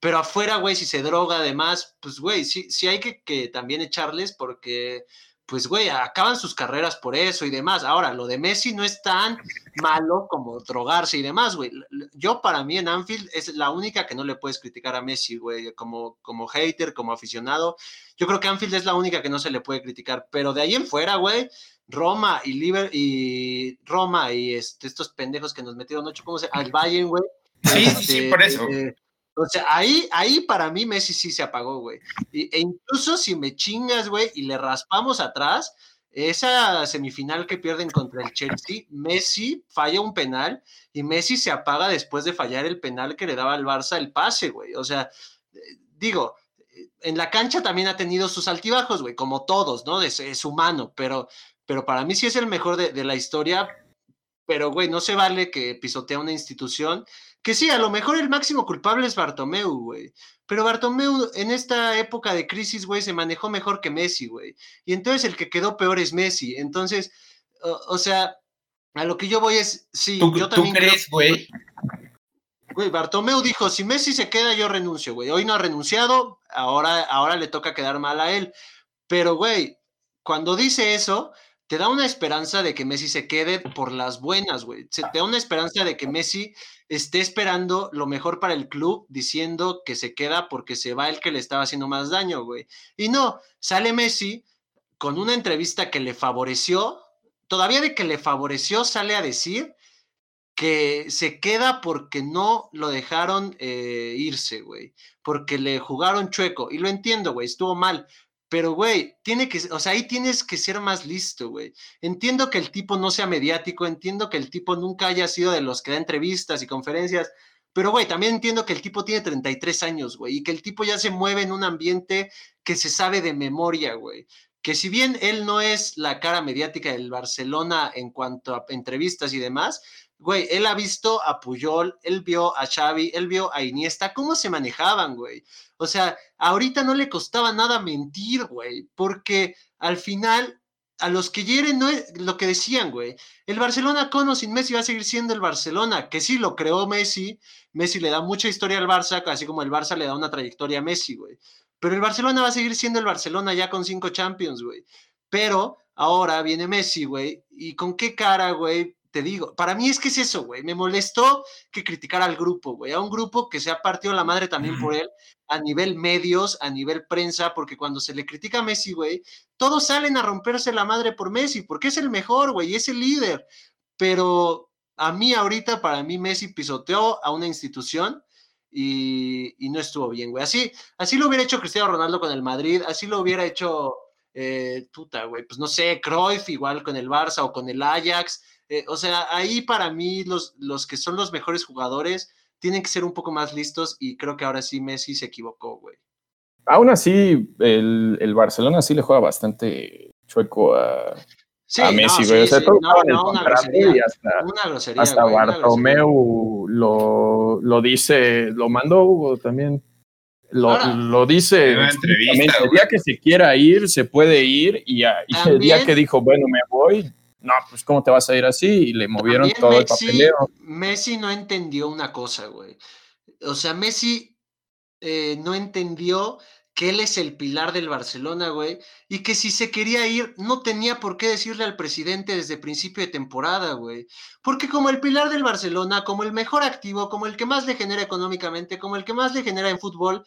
B: Pero afuera, güey, si se droga además, pues, güey, sí, sí hay que, que también echarles porque pues, güey, acaban sus carreras por eso y demás. Ahora, lo de Messi no es tan malo como drogarse y demás, güey. Yo, para mí, en Anfield es la única que no le puedes criticar a Messi, güey, como, como hater, como aficionado. Yo creo que Anfield es la única que no se le puede criticar, pero de ahí en fuera, güey, Roma y Liver y Roma y este, estos pendejos que nos metieron ocho, ¿cómo se? Al Bayern, güey.
C: Sí, sí, por eso.
B: Eh, o sea, ahí, ahí para mí Messi sí se apagó, güey. E incluso si me chingas, güey, y le raspamos atrás, esa semifinal que pierden contra el Chelsea, Messi falla un penal y Messi se apaga después de fallar el penal que le daba al Barça el pase, güey. O sea, digo, en la cancha también ha tenido sus altibajos, güey, como todos, ¿no? Es, es, humano, pero, pero para mí sí es el mejor de, de la historia. Pero, güey, no se vale que pisotea una institución que sí, a lo mejor el máximo culpable es Bartomeu, güey. Pero Bartomeu en esta época de crisis, güey, se manejó mejor que Messi, güey. Y entonces el que quedó peor es Messi. Entonces, o, sea, a lo que yo voy es, sí, yo también...
C: ¿tú crees, güey?
B: Güey, Bartomeu dijo, si Messi se queda, yo renuncio, güey. Hoy no ha renunciado, ahora, ahora le toca quedar mal a él. Pero, güey, cuando dice eso, te da una esperanza de que Messi se quede por las buenas, güey. Te da una esperanza de que Messi esté esperando lo mejor para el club diciendo que se queda porque se va el que le estaba haciendo más daño, güey. Y no, sale Messi con una entrevista que le favoreció, todavía de que le favoreció, sale a decir que se queda porque no lo dejaron eh, irse, güey, porque le jugaron chueco. Y lo entiendo, güey, estuvo mal, pero, güey, tiene que, o sea, ahí tienes que ser más listo, güey. Entiendo que el tipo no sea mediático, entiendo que el tipo nunca haya sido de los que da entrevistas y conferencias, pero, güey, también entiendo que el tipo tiene 33 años, güey, y que el tipo ya se mueve en un ambiente que se sabe de memoria, güey. Que si bien él no es la cara mediática del Barcelona en cuanto a entrevistas y demás, güey, él ha visto a Puyol, él vio a Xavi, él vio a Iniesta, cómo se manejaban, güey. O sea, ahorita no le costaba nada mentir, güey, porque al final a los que hieren no es lo que decían, güey. El Barcelona con o sin Messi va a seguir siendo el Barcelona, que sí lo creó Messi. Messi le da mucha historia al Barça, así como el Barça le da una trayectoria a Messi, güey. Pero el Barcelona va a seguir siendo el Barcelona ya con cinco Champions, güey. Pero ahora viene Messi, güey. ¿Y con qué cara, güey? Te digo, para mí es que es eso, güey. Me molestó que criticara al grupo, güey. A un grupo que se ha partido la madre también por él, a nivel medios, a nivel prensa, porque cuando se le critica a Messi, güey, todos salen a romperse la madre por Messi, porque es el mejor, güey, es el líder. Pero a mí ahorita, para mí, Messi pisoteó a una institución. Y, no estuvo bien, güey. Así, así lo hubiera hecho Cristiano Ronaldo con el Madrid, así lo hubiera hecho, eh, puta, güey, pues no sé, Cruyff igual con el Barça o con el Ajax eh, o sea, ahí para mí los, los que son los mejores jugadores tienen que ser un poco más listos y creo que ahora sí Messi se equivocó, güey.
A: Aún así, el, Barcelona sí le juega bastante chueco a, a Messi, güey. o sea, todo no, no, una grosería, y hasta, una grosería, hasta Bartomeu lo, lo dice, lo mandó Hugo también. Lo, lo dice el día que se quiera ir, se puede ir, y, el día que dijo, bueno, me voy, no, pues cómo te vas a ir así, y le movieron todo el papeleo.
B: Messi no entendió una cosa, güey. O sea, Messi eh, no entendió que él es el pilar del Barcelona, güey, y que si se quería ir, no tenía por qué decirle al presidente desde principio de temporada, güey. Porque como el pilar del Barcelona, como el mejor activo, como el que más le genera económicamente, como el que más le genera en fútbol,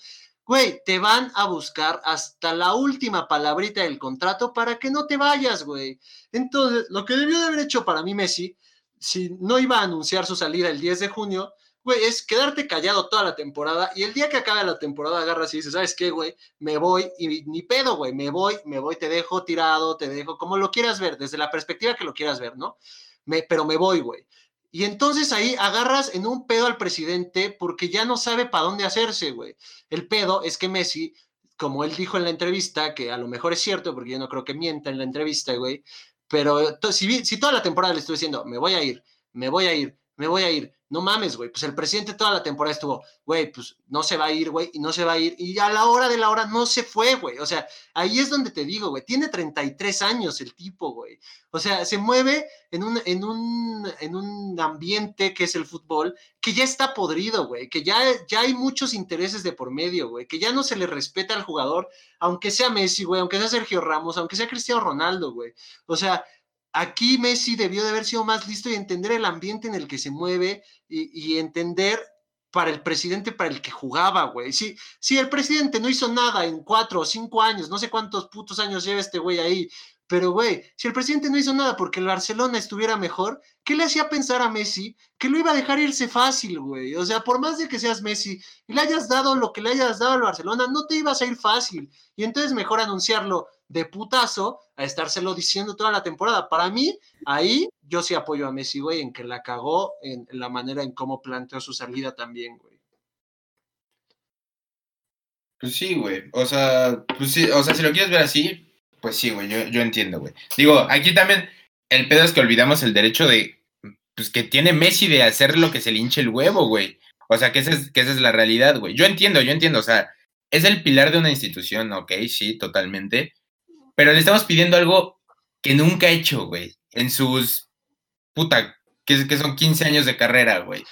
B: güey, te van a buscar hasta la última palabrita del contrato para que no te vayas, güey. Entonces, lo que debió de haber hecho para mí Messi, si no iba a anunciar su salida el 10 de junio, güey, es quedarte callado toda la temporada y el día que acabe la temporada agarras y dices, ¿sabes qué, güey? Me voy y ni pedo, güey, me voy, me voy, te dejo tirado, te dejo, como lo quieras ver, desde la perspectiva que lo quieras ver, ¿no? Me, pero me voy, güey. Y entonces ahí agarras en un pedo al presidente porque ya no sabe para dónde hacerse, güey. El pedo es que Messi, como él dijo en la entrevista, que a lo mejor es cierto, porque yo no creo que mienta en la entrevista, güey, pero si, si toda la temporada le estoy diciendo, me voy a ir, me voy a ir, me voy a ir, no mames, güey, pues el presidente toda la temporada estuvo, güey, pues no se va a ir, güey, y no se va a ir, y a la hora de la hora no se fue, güey, o sea, ahí es donde te digo, güey, tiene 33 años el tipo, güey, o sea, se mueve en un, en un, en un ambiente que es el fútbol, que ya está podrido, güey, que ya, ya hay muchos intereses de por medio, güey, que ya no se le respeta al jugador, aunque sea Messi, güey, aunque sea Sergio Ramos, aunque sea Cristiano Ronaldo, güey, o sea, Aquí Messi debió de haber sido más listo y entender el ambiente en el que se mueve y, entender para el presidente para el que jugaba, güey. Si, si el presidente no hizo nada en cuatro o cinco años, no sé cuántos putos años lleva este güey ahí, pero, güey, si el presidente no hizo nada porque el Barcelona estuviera mejor, ¿qué le hacía pensar a Messi que lo iba a dejar irse fácil, güey? O sea, por más de que seas Messi y le hayas dado lo que le hayas dado al Barcelona, no te ibas a ir fácil. Y entonces mejor anunciarlo de putazo a estárselo diciendo toda la temporada. Para mí, ahí yo sí apoyo a Messi, güey, en que la cagó en, la manera en cómo planteó su salida también, güey.
C: Pues sí, güey. O sea, pues sí, o sea, si lo quieres ver así, pues sí, güey, yo, yo entiendo, güey. Digo, aquí también el pedo es que olvidamos el derecho de, pues que tiene Messi de hacer lo que se le hinche el huevo, güey. O sea, que esa es, que esa es la realidad, güey. Yo entiendo, yo entiendo, o sea, es el pilar de una institución, ok, sí, totalmente. Pero le estamos pidiendo algo que nunca ha hecho, güey. En sus, puta, que, que son 15 años de carrera, güey.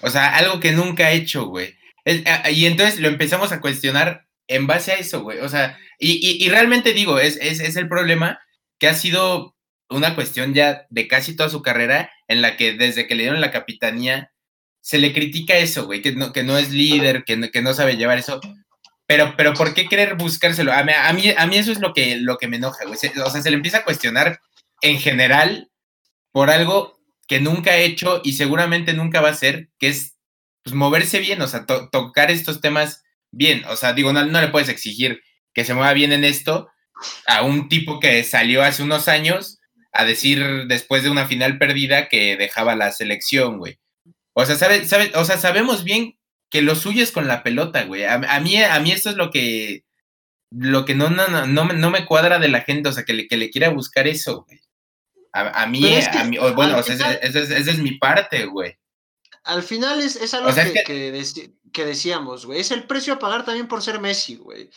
C: O sea, algo que nunca ha hecho, güey. Y entonces lo empezamos a cuestionar en base a eso, güey. O sea, y, realmente digo, es, es, el problema que ha sido una cuestión ya de casi toda su carrera en la que desde que le dieron la capitanía se le critica eso, güey, que no, que no es líder, que no, que no sabe llevar eso. Pero, pero ¿por qué querer buscárselo? A mí, a mí, a mí eso es lo que, lo que me enoja, güey. o sea, se le empieza a cuestionar en general por algo que nunca ha hecho y seguramente nunca va a hacer, que es pues, moverse bien, o sea, tocar estos temas bien. O sea, digo, no, le puedes exigir que se mueva bien en esto a un tipo que salió hace unos años a decir después de una final perdida que dejaba la selección, güey. O sea, sabe, sabe, o sea, sabemos bien que lo suyo es con la pelota, güey. A, mí, a mí esto es lo que, lo que no, no, no, no, me cuadra de la gente, o sea, que le, que le quiera buscar eso, güey. A, mí, a mí, bueno, o sea, esa es mi parte, güey.
B: Al final es, es algo que, que, decíamos, güey. Es el precio a pagar también por ser Messi, güey.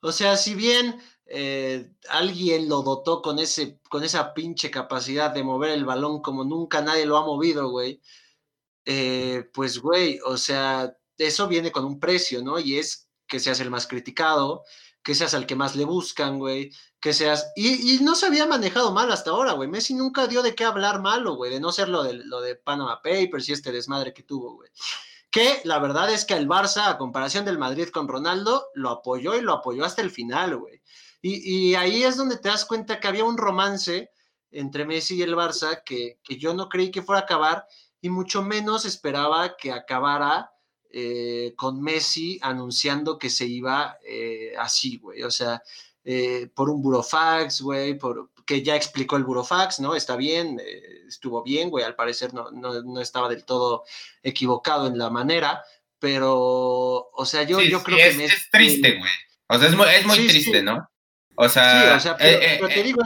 B: O sea, si bien eh, alguien lo dotó con, ese, con esa pinche capacidad de mover el balón como nunca nadie lo ha movido, güey, eh, pues, güey, o sea, eso viene con un precio, ¿no? Y es que seas el más criticado, que seas el que más le buscan, güey, que seas... Y, no se había manejado mal hasta ahora, güey. Messi nunca dio de qué hablar malo, güey, de no ser lo de, lo de Panama Papers y este desmadre que tuvo, güey. Que la verdad es que el Barça, a comparación del Madrid con Ronaldo, lo apoyó y lo apoyó hasta el final, güey. Y, y ahí es donde te das cuenta que había un romance entre Messi y el Barça que, que yo no creí que fuera a acabar y mucho menos esperaba que acabara eh, con Messi anunciando que se iba eh, así, güey. O sea, eh, por un burofax, güey, por, que ya explicó el burofax, ¿no? Está bien, estuvo bien, güey, al parecer no, no, estaba del todo equivocado en la manera, pero, o sea, yo, yo creo
C: que... Es, triste, güey. O sea, es muy, triste, ¿no? O sea,
B: sí, o sea pero, te digo,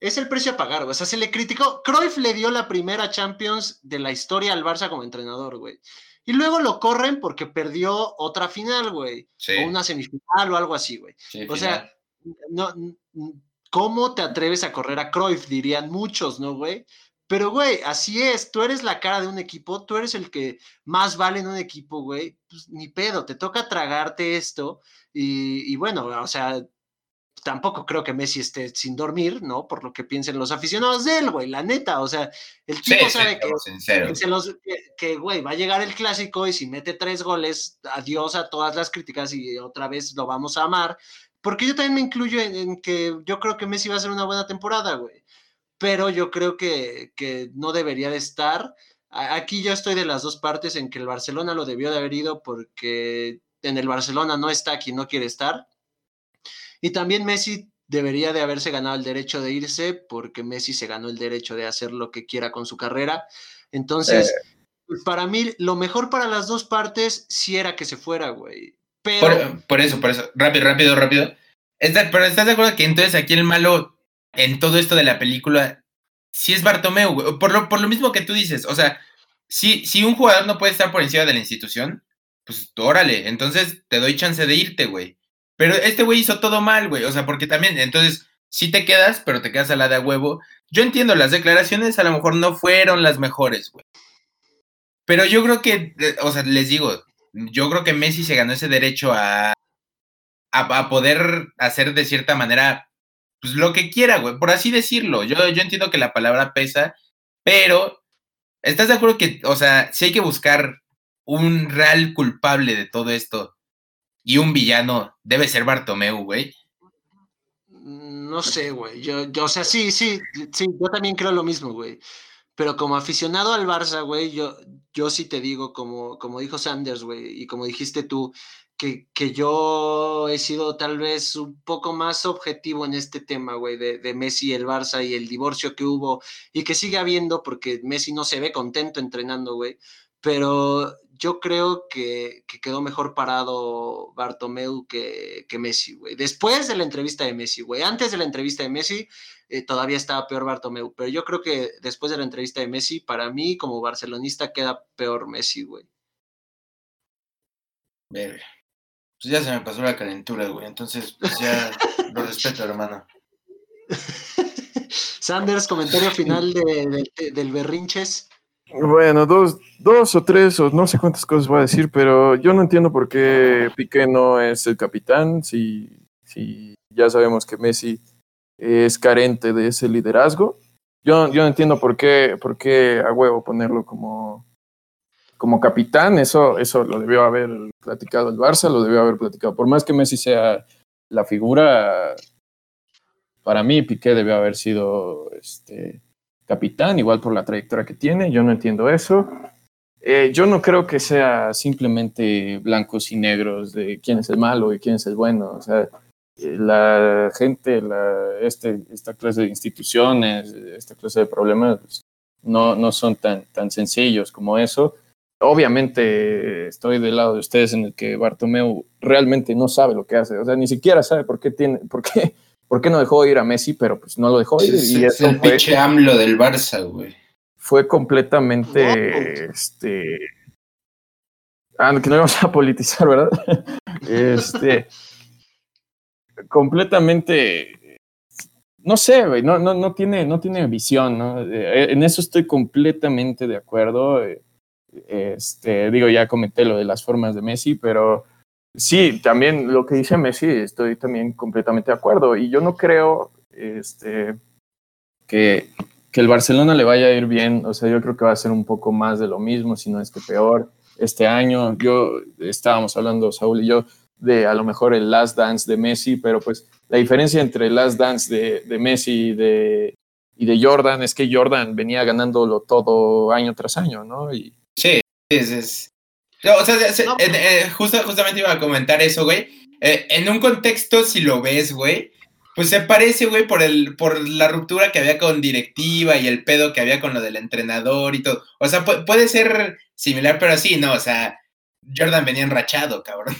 B: es el precio a pagar, güey. O sea, se le criticó. Cruyff le dio la primera Champions de la historia al Barça como entrenador, güey. Y luego lo corren porque perdió otra final, güey. O una semifinal o algo así, güey. o sea, no, ¿cómo te atreves a correr a Cruyff? Dirían muchos, ¿no, güey? Pero, güey, así es, tú eres la cara de un equipo, tú eres el que más vale en un equipo, güey. Pues ni pedo, te toca tragarte esto. Y, y bueno, o sea, tampoco creo que Messi esté sin dormir, ¿no? Por lo que piensen los aficionados de él, güey, la neta, o sea, el tipo sabe que, güey, va a llegar el clásico y si mete tres goles, adiós a todas las críticas y otra vez lo vamos a amar, porque yo también me incluyo en, que yo creo que Messi va a hacer una buena temporada, güey, pero yo creo que, que no debería de estar. Aquí yo estoy de las dos partes en que el Barcelona lo debió de haber ido porque en el Barcelona no está quien no quiere estar y también Messi debería de haberse ganado el derecho de irse porque Messi se ganó el derecho de hacer lo que quiera con su carrera. Entonces, eh. para mí, lo mejor para las dos partes sí era que se fuera, güey. Pero...
C: Por, eso, por eso. Rápido, rápido, rápido. pero ¿estás de acuerdo que entonces aquí el malo en todo esto de la película sí es Bartomeu? Por lo, por lo mismo que tú dices, o sea, si, si un jugador no puede estar por encima de la institución, pues órale, entonces te doy chance de irte, güey. Pero este güey hizo todo mal, güey. O sea, porque también, entonces, sí te quedas, pero te quedas a la de a huevo. Yo entiendo, las declaraciones a lo mejor no fueron las mejores, güey. Pero yo creo que, eh, o sea, les digo, yo creo que Messi se ganó ese derecho a, a, poder hacer de cierta manera, pues lo que quiera, güey, por así decirlo. Yo, yo entiendo que la palabra pesa, pero ¿estás de acuerdo que, o sea, si hay que buscar un real culpable de todo esto? y un villano debe ser Bartomeu, güey.
B: No sé, güey. Yo, yo, o sea, sí, sí, sí, yo también creo lo mismo, güey. Pero como aficionado al Barça, güey, yo, yo sí te digo, como, como dijo Sanders, güey, y como dijiste tú, que, que, yo he sido tal vez un poco más objetivo en este tema, güey, de, de, Messi el Barça y el divorcio que hubo y que sigue habiendo porque Messi no se ve contento entrenando, güey. Pero yo creo que, quedó mejor parado Bartomeu que, que Messi, güey. Después de la entrevista de Messi, güey. Antes de la entrevista de Messi, eh, todavía estaba peor Bartomeu. Pero yo creo que después de la entrevista de Messi, para mí, como barcelonista, queda peor Messi, güey.
C: Pues ya se me pasó la calentura, güey. Entonces, pues ya lo respeto, hermano.
B: Sanders, comentario final del Berrinches.
A: Bueno, dos, dos o tres, o no sé cuántas cosas voy a decir, pero yo no entiendo por qué Piqué no es el capitán, si, si ya sabemos que Messi es carente de ese liderazgo. Yo, yo no entiendo por qué, por qué a huevo ponerlo como, como capitán, eso, eso lo debió haber platicado el Barça, lo debió haber platicado. Por más que Messi sea la figura, para mí Piqué debió haber sido este, capitán, igual por la trayectoria que tiene, yo no entiendo eso. Eh, yo no creo que sea simplemente blancos y negros de quién es el malo y quién es el bueno. O sea, eh, la gente, la, este, esta clase de instituciones, esta clase de problemas, pues, no, no son tan, tan sencillos como eso. Obviamente estoy del lado de ustedes en el que Bartomeu realmente no sabe lo que hace. O sea, ni siquiera sabe por qué tiene, por qué ¿Por qué no dejó ir a Messi? Pero pues no lo dejó ir.
C: y es el pinche AMLO del Barça, güey.
A: Fue completamente, este... Ah, que no íbamos a politizar, ¿verdad? este... completamente... No sé, güey, no, no, no, tiene, no tiene visión, ¿no? Eh, en eso estoy completamente de acuerdo. Este, digo, ya comenté lo de las formas de Messi, pero Sí, también lo que dice Messi, estoy también completamente de acuerdo. Y yo no creo este, que, el Barcelona le vaya a ir bien. O sea, yo creo que va a ser un poco más de lo mismo, si no es que peor. Este año, yo estábamos hablando, Saúl y yo, de a lo mejor el Last Dance de Messi, pero pues la diferencia entre el Last Dance de, de Messi y de, Jordan es que Jordan venía ganándolo todo año tras año, ¿no? Y,
C: sí, es, o sea, eh, justo, justamente iba a comentar eso, güey. Eh, en un contexto, si lo ves, güey, pues se parece, güey, por, el, por la ruptura que había con directiva y el pedo que había con lo del entrenador y todo. O sea, puede ser similar, pero sí, no, o sea, Jordan venía enrachado, cabrón.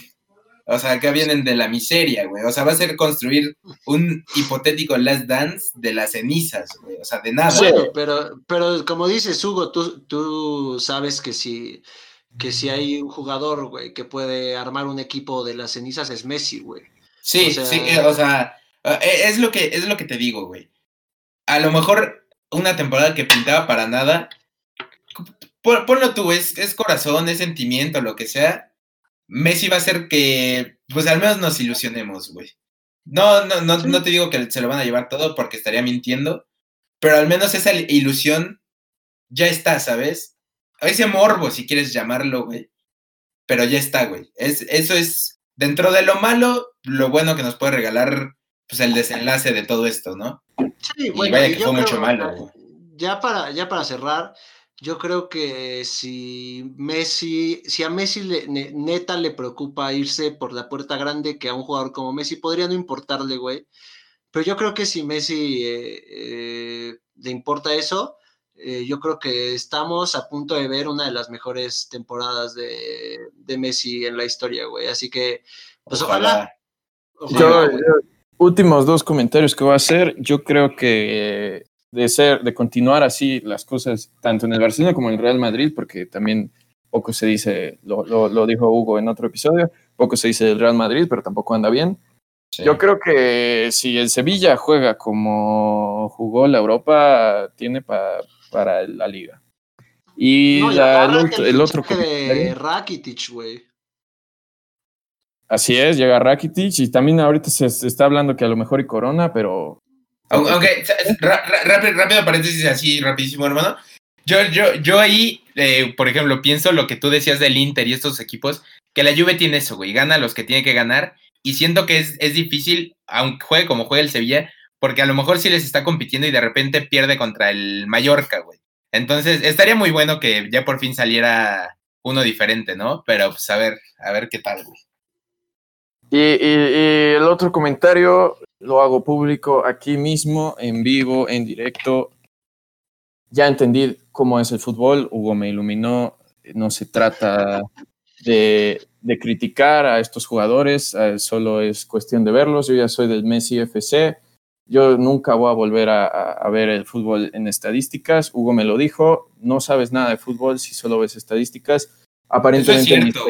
C: O sea, acá vienen de la miseria, güey. O sea, va a ser construir un hipotético Last Dance de las cenizas, güey. O sea, de nada.
B: Bueno, pero, pero como dices, Hugo, tú, tú sabes que si, que si hay un jugador, güey, que puede armar un equipo de las cenizas es Messi, güey.
C: Sí, sí, o sea, e, es lo que, es lo que te digo, güey. A lo mejor una temporada que pintaba para nada, ponlo tú, es, es corazón, es sentimiento, lo que sea Messi va a hacer que, pues al menos nos ilusionemos, güey. No, no, no, no te digo que se lo van a llevar todo porque estaría mintiendo, pero al menos esa ilusión ya está, ¿sabes? Ese morbo, si quieres llamarlo, güey. Pero ya está, güey. Es, eso es, dentro de lo malo, lo bueno que nos puede regalar, pues el desenlace de todo esto, ¿no?
B: Sí, y vaya que fue mucho malo. Ya para, ya para cerrar, yo creo que si Messi, si a Messi le, neta le preocupa irse por la puerta grande, que a un jugador como Messi podría no importarle, güey. Pero yo creo que si Messi eh, eh, le importa eso, eh, yo creo que estamos a punto de ver una de las mejores temporadas de, Messi en la historia, güey. Así que, pues ojalá.
A: últimos dos comentarios que voy a hacer. Yo creo que de ser, de continuar así las cosas, tanto en el Barcelona como en el Real Madrid, porque también poco se dice, lo, lo, dijo Hugo en otro episodio, poco se dice del Real Madrid, pero tampoco anda bien. Yo creo que si el Sevilla juega como jugó la Europa, tiene para la liga. Y el, otro...
B: Que Rakitic, güey.
A: Así es, llega Rakitic y también ahorita se, se, está hablando que a lo mejor y Corona, pero
C: aunque, rápido, paréntesis así, rapidísimo, hermano. Yo, yo, yo ahí, eh, por ejemplo, pienso lo que tú decías del Inter y estos equipos, que la Juve tiene eso, güey, gana los que tiene que ganar, y siento que es, es difícil, aunque juegue como juega el Sevilla, porque a lo mejor sí les está compitiendo y de repente pierde contra el Mallorca, güey. Entonces, estaría muy bueno que ya por fin saliera uno diferente, ¿no? Pero pues a ver, a ver qué tal, güey.
A: y, el otro comentario, lo hago público aquí mismo, en vivo, en directo. Ya entendí cómo es el fútbol, Hugo me iluminó, no se trata de, criticar a estos jugadores, eh, solo es cuestión de verlos. Yo ya soy del Messi FC, yo nunca voy a volver a, ver el fútbol en estadísticas. Hugo me lo dijo, no sabes nada de fútbol si solo ves estadísticas. Aparentemente, es cierto,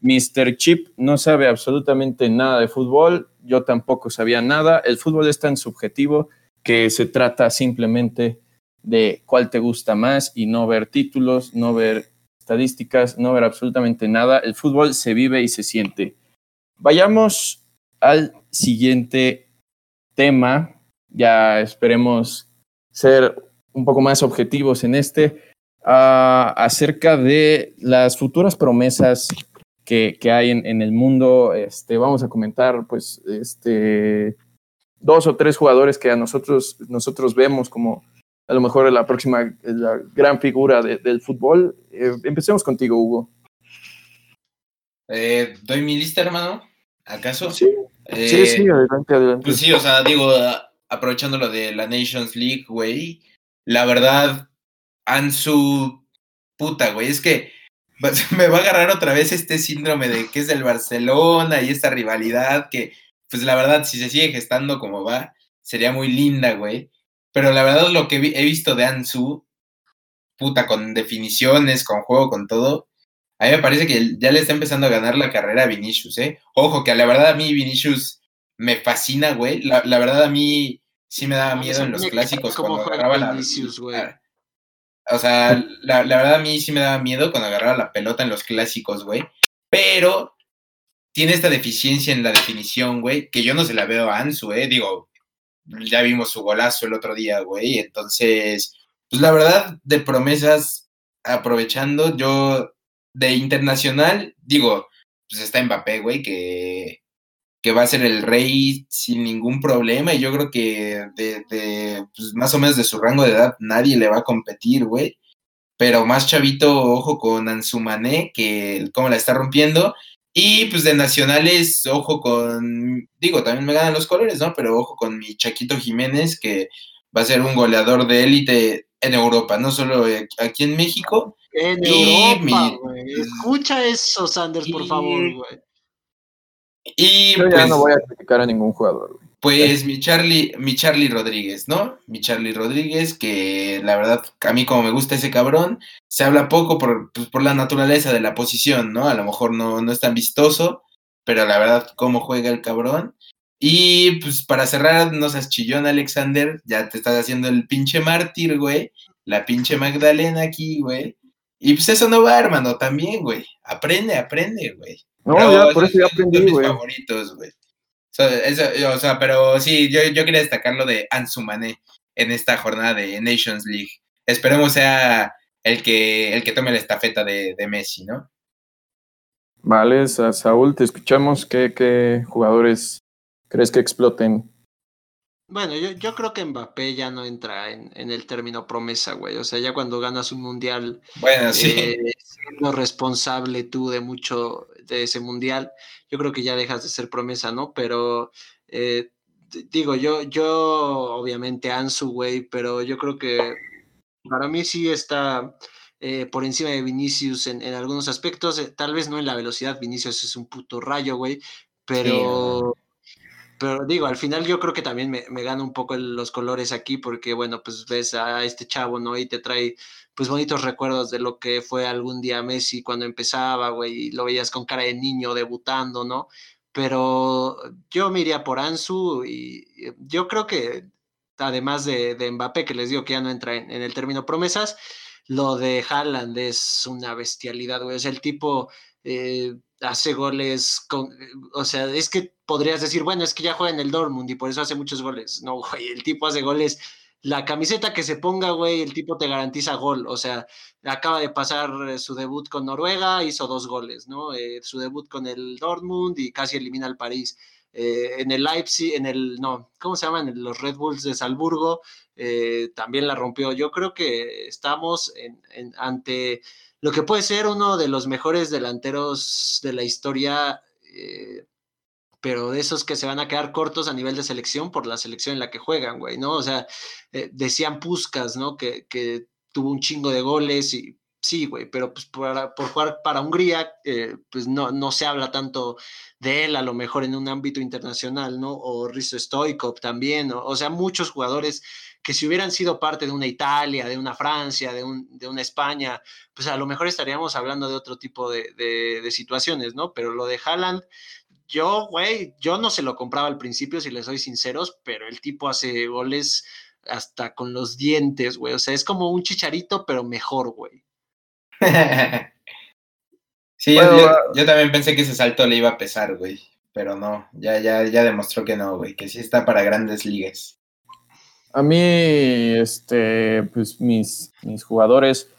A: Mr. Chip no sabe absolutamente nada de fútbol, yo tampoco sabía nada. El fútbol es tan subjetivo que se trata simplemente de cuál te gusta más y no ver títulos, no ver estadísticas, no ver absolutamente nada. El fútbol se vive y se siente. Vayamos al siguiente tema. Ya esperemos ser un poco más objetivos en este, ah, acerca de las futuras promesas que, hay en, el mundo. Este, vamos a comentar, pues, este, dos o tres jugadores que a nosotros, nosotros vemos como a lo mejor la próxima, la gran figura del fútbol. Eh, empecemos contigo, Hugo.
C: Eh, ¿Doy mi lista, hermano? ¿Acaso?
A: Sí,
C: eh,
A: sí, sí, adelante, adelante.
C: Pues sí, o sea, digo, aprovechando lo de la Nations League, güey, la verdad, Ansu, puta, güey, es que me va a agarrar otra vez este síndrome de que es del Barcelona y esta rivalidad que, pues la verdad, si se sigue gestando como va, sería muy linda, güey. Pero la verdad, lo que he visto de Ansu, puta, con definiciones, con juego, con todo, a mí me parece que ya le está empezando a ganar la carrera a Vinicius, ¿eh? Ojo, que a la verdad a mí Vinicius me fascina, güey. La, verdad a mí sí me daba miedo en los clásicos cuando agarraba la... Vinicius, güey. O sea, la, verdad a mí sí me daba miedo cuando agarraba la pelota en los clásicos, güey. Pero tiene esta deficiencia en la definición, güey, que yo no se la veo a Ansu, eh. Digo, ya vimos su golazo el otro día, güey. Entonces, pues la verdad, de promesas, aprovechando, yo de internacional, digo, pues está Mbappé, güey, que que va a ser el rey sin ningún problema. Y yo creo que de, pues, más o menos de su rango de edad nadie le va a competir, güey. Pero más chavito, ojo con Ansumané, que cómo la está rompiendo. Y pues de nacionales, ojo con, digo, también me ganan los colores, ¿no? Pero ojo con mi Chaquito Jiménez, que va a ser un goleador de élite en Europa, no solo aquí en México.
B: En Europa, güey. Escucha eso, Sanders, por favor, güey
C: Y
A: Yo ya pues no voy a criticar a ningún jugador.
C: Pues mi Charlie, mi Charlie Rodríguez, ¿no? Mi Charlie Rodríguez, que la verdad, a mí como me gusta ese cabrón, se habla poco por, pues, por la naturaleza de la posición, ¿no? A lo mejor no, no es tan vistoso, pero la verdad, cómo juega el cabrón. Y pues para cerrar, no seas chillón, Alexander, ya te estás haciendo el pinche mártir, güey, la pinche Magdalena aquí, güey. Y pues eso no va, hermano, también, güey. Aprende, aprende, güey.
A: No, ya, por eso ya aprendí, güey.
C: favoritos, güey. o sea, pero sí, yo, yo quería destacar lo de Ansu Mané en esta jornada de Nations League. Esperemos sea el que, el que tome la estafeta de, de Messi, ¿no?
A: Vale, Saúl, te escuchamos. ¿Qué, qué jugadores crees que exploten?
B: Bueno, yo, yo creo que Mbappé ya no entra en, en, el término promesa, güey. O sea, ya cuando ganas un mundial,
C: bueno, sí.
B: eh, siendo responsable tú de mucho de ese mundial, yo creo que ya dejas de ser promesa, ¿no? Pero eh, digo, yo, yo obviamente Ansu, güey, pero yo creo que para mí sí está eh, por encima de Vinicius en, en algunos aspectos, eh, tal vez no en la velocidad, Vinicius es un puto rayo, güey, pero... Sí, pero digo, al final yo creo que también me, me gana un poco los colores aquí, porque bueno, pues ves a este chavo, ¿no? Y te trae pues bonitos recuerdos de lo que fue algún día Messi cuando empezaba, güey, y lo veías con cara de niño debutando, ¿no? Pero yo me por Ansu y yo creo que además de, de Mbappé, que les digo que ya no entra en, el término promesas, lo de Haaland es una bestialidad, güey. Sea, el tipo eh, hace goles con, o sea, es que podrías decir, bueno, es que ya juega en el Dortmund y por eso hace muchos goles. No, güey, el tipo hace goles. La camiseta que se ponga, güey, el tipo te garantiza gol. O sea, acaba de pasar su debut con Noruega, hizo dos goles, ¿no? Eh, su debut con el Dortmund y casi elimina al París. Eh, en el Leipzig, en el, no, ¿cómo se llaman? Los Red Bulls de Salzburgo, eh, también la rompió. Yo creo que estamos ante lo que puede ser uno de los mejores delanteros de la historia, eh, pero de esos que se van a quedar cortos a nivel de selección por la selección en la que juegan, güey, ¿no? O sea, eh, decían Puskas, ¿no? Que, que, tuvo un chingo de goles y sí, güey, pero pues por, por jugar para Hungría, eh, pues no, no se habla tanto de él, a lo mejor en un ámbito internacional, ¿no? O Risto Stoikov también, o sea, muchos jugadores que si hubieran sido parte de una Italia, de una Francia, de, un, de una España, pues a lo mejor estaríamos hablando de otro tipo de, de, de situaciones, ¿no? Pero lo de Haaland, yo, güey, yo no se lo compraba al principio, si les soy sinceros, pero el tipo hace goles hasta con los dientes, güey. O sea, es como un chicharito, pero mejor, güey.
C: sí, bueno, yo, yo, también pensé que ese salto le iba a pesar, güey. Pero no, ya, ya, ya demostró que no, güey, que sí está para grandes ligas.
A: A mí, este, pues mis, mis jugadores,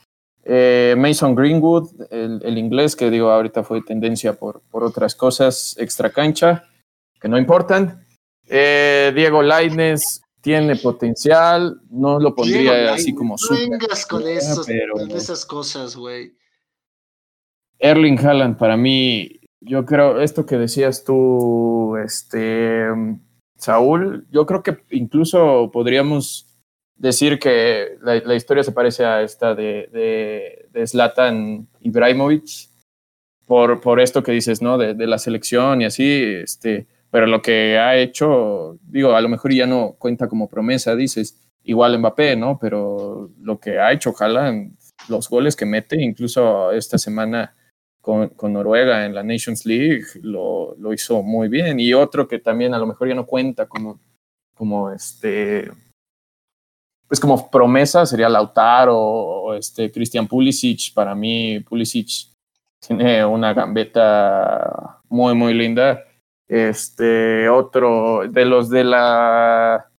A: eh, Mason Greenwood, el, el, inglés, que digo ahorita fue tendencia por, por otras cosas extra cancha, que no importan. Eh, Diego Lainez tiene potencial, no lo pondría Diego, así como
B: no super, vengas con, esos, pero... con esas cosas, güey.
A: Erling Haaland, para mí, yo creo, esto que decías tú, este, Saúl, yo creo que incluso podríamos decir que la, la historia se parece a esta de, de, de Zlatan Ibrahimovic, por, por esto que dices, ¿no? De, de, la selección y así, este, pero lo que ha hecho, digo, a lo mejor ya no cuenta como promesa, dices, igual Mbappé, ¿no? Pero lo que ha hecho, ojalá, los goles que mete, incluso esta semana con, con, Noruega en la Nations League lo, lo, hizo muy bien. Y otro que también a lo mejor ya no cuenta como, como este, pues como promesa sería Lautaro o este Christian Pulisic. Para mí, Pulisic tiene una gambeta muy, muy linda. Este, otro de los de la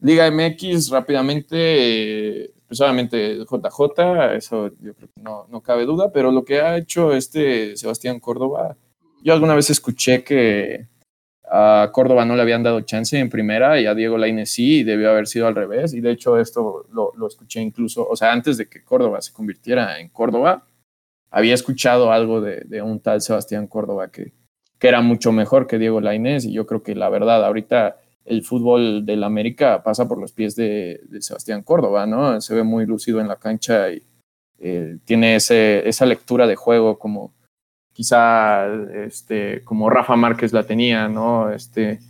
A: Liga MX, rápidamente, pues obviamente JJ, eso yo creo que no, no cabe duda, pero lo que ha hecho este Sebastián Córdoba, yo alguna vez escuché que a Córdoba no le habían dado chance en primera y a Diego Lainez sí, y debió haber sido al revés. Y de hecho esto lo, lo, escuché incluso, o sea, antes de que Córdoba se convirtiera en Córdoba, había escuchado algo de, de un tal Sebastián Córdoba que, que, era mucho mejor que Diego Lainez y yo creo que la verdad ahorita el fútbol del América pasa por los pies de, Sebastián Córdoba, ¿no? Se ve muy lucido en la cancha y eh, tiene ese, esa lectura de juego como quizá este, como Rafa Márquez la tenía, ¿no? Este,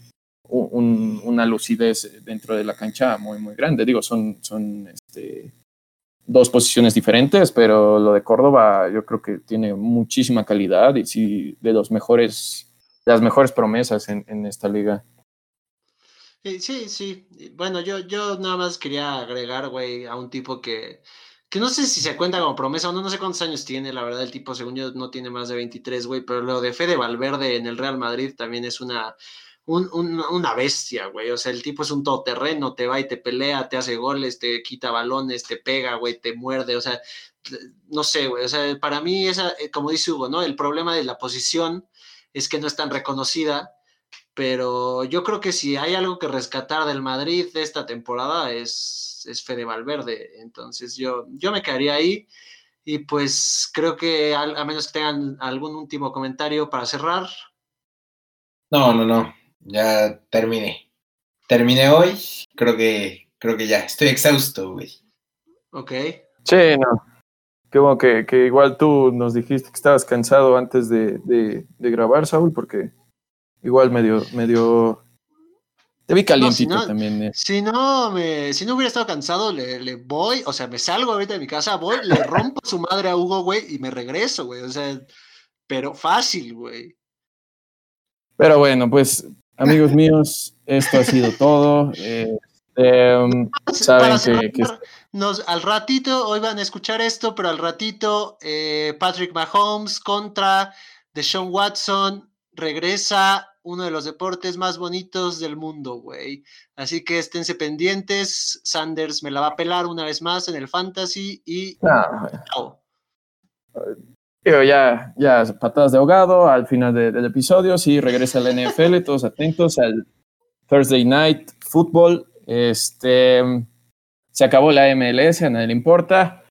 A: una lucidez dentro de la cancha muy, muy grande. Digo, son, son este, dos posiciones diferentes, pero lo de Córdoba yo creo que tiene muchísima calidad y sí, de los mejores, las mejores promesas en, en esta liga.
B: Sí, sí. Bueno, yo, yo nada más quería agregar, güey, a un tipo que, que no sé si se cuenta como promesa o no, no sé cuántos años tiene, la verdad, el tipo, según yo, no tiene más de 23, güey, pero lo de Fede Valverde en el Real Madrid también es una, una bestia, güey. O sea, el tipo es un todoterreno, te va y te pelea, te hace goles, te quita balones, te pega, güey, te muerde, o sea, no sé, güey. O sea, para mí, esa, eh, como dice Hugo, ¿no? El problema de la posición es que no es tan reconocida pero yo creo que si hay algo que rescatar del Madrid de esta temporada es, es Fede Valverde. Entonces yo, yo me quedaría ahí. Y pues creo que a, menos que tengan algún último comentario para cerrar.
C: No, no, no. Ya terminé. Terminé hoy. Creo que, creo que ya. Estoy exhausto, güey.
B: Ok.
A: Sí, no. Qué bueno que, que, igual tú nos dijiste que estabas cansado antes de, de, de grabar, Saúl, porque igual medio, medio. Te vi calientito también. Eh.
B: Si no, me, si no hubiera estado cansado, le, le, voy, o sea, me salgo ahorita de mi casa, voy, le rompo su madre a Hugo, güey, y me regreso, güey. O sea, pero fácil, güey.
A: Pero bueno, pues, amigos míos, esto ha sido todo. Eh, em, saben que,
B: Nos, al ratito, hoy van a escuchar esto, pero al ratito, eh, Patrick Mahomes contra Deshaun Watson regresa uno de los deportes más bonitos del mundo, güey. Así que esténse pendientes. Sanders me la va a pelar una vez más en el fantasy y.
A: No. ya, ya patadas de ahogado al final del episodio. Sí, regresa la NFL, todos atentos al Thursday Night Football. Este se acabó la MLS, a nadie le importa.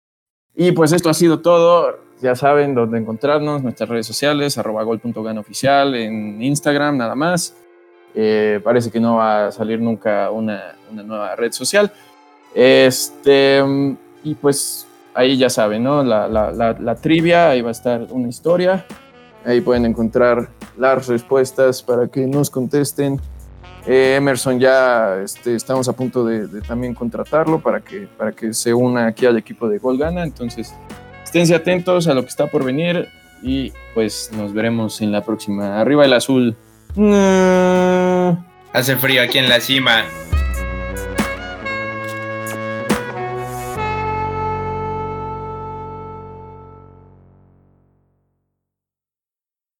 A: Y pues esto ha sido todo ya saben dónde encontrarnos, nuestras redes sociales, arroba oficial en Instagram nada más. Eh, parece que no va a salir nunca una, nueva red social. Este, y pues ahí ya saben, ¿no? La, la, trivia, ahí va a estar una historia. Ahí pueden encontrar las respuestas para que nos contesten. Eh, Emerson ya este, estamos a punto de, de, también contratarlo para que, para que se una aquí al equipo de Gol Gana. Entonces, esténse atentos a lo que está por venir y pues nos veremos en la próxima. Arriba el azul.
C: Hace frío aquí en la cima.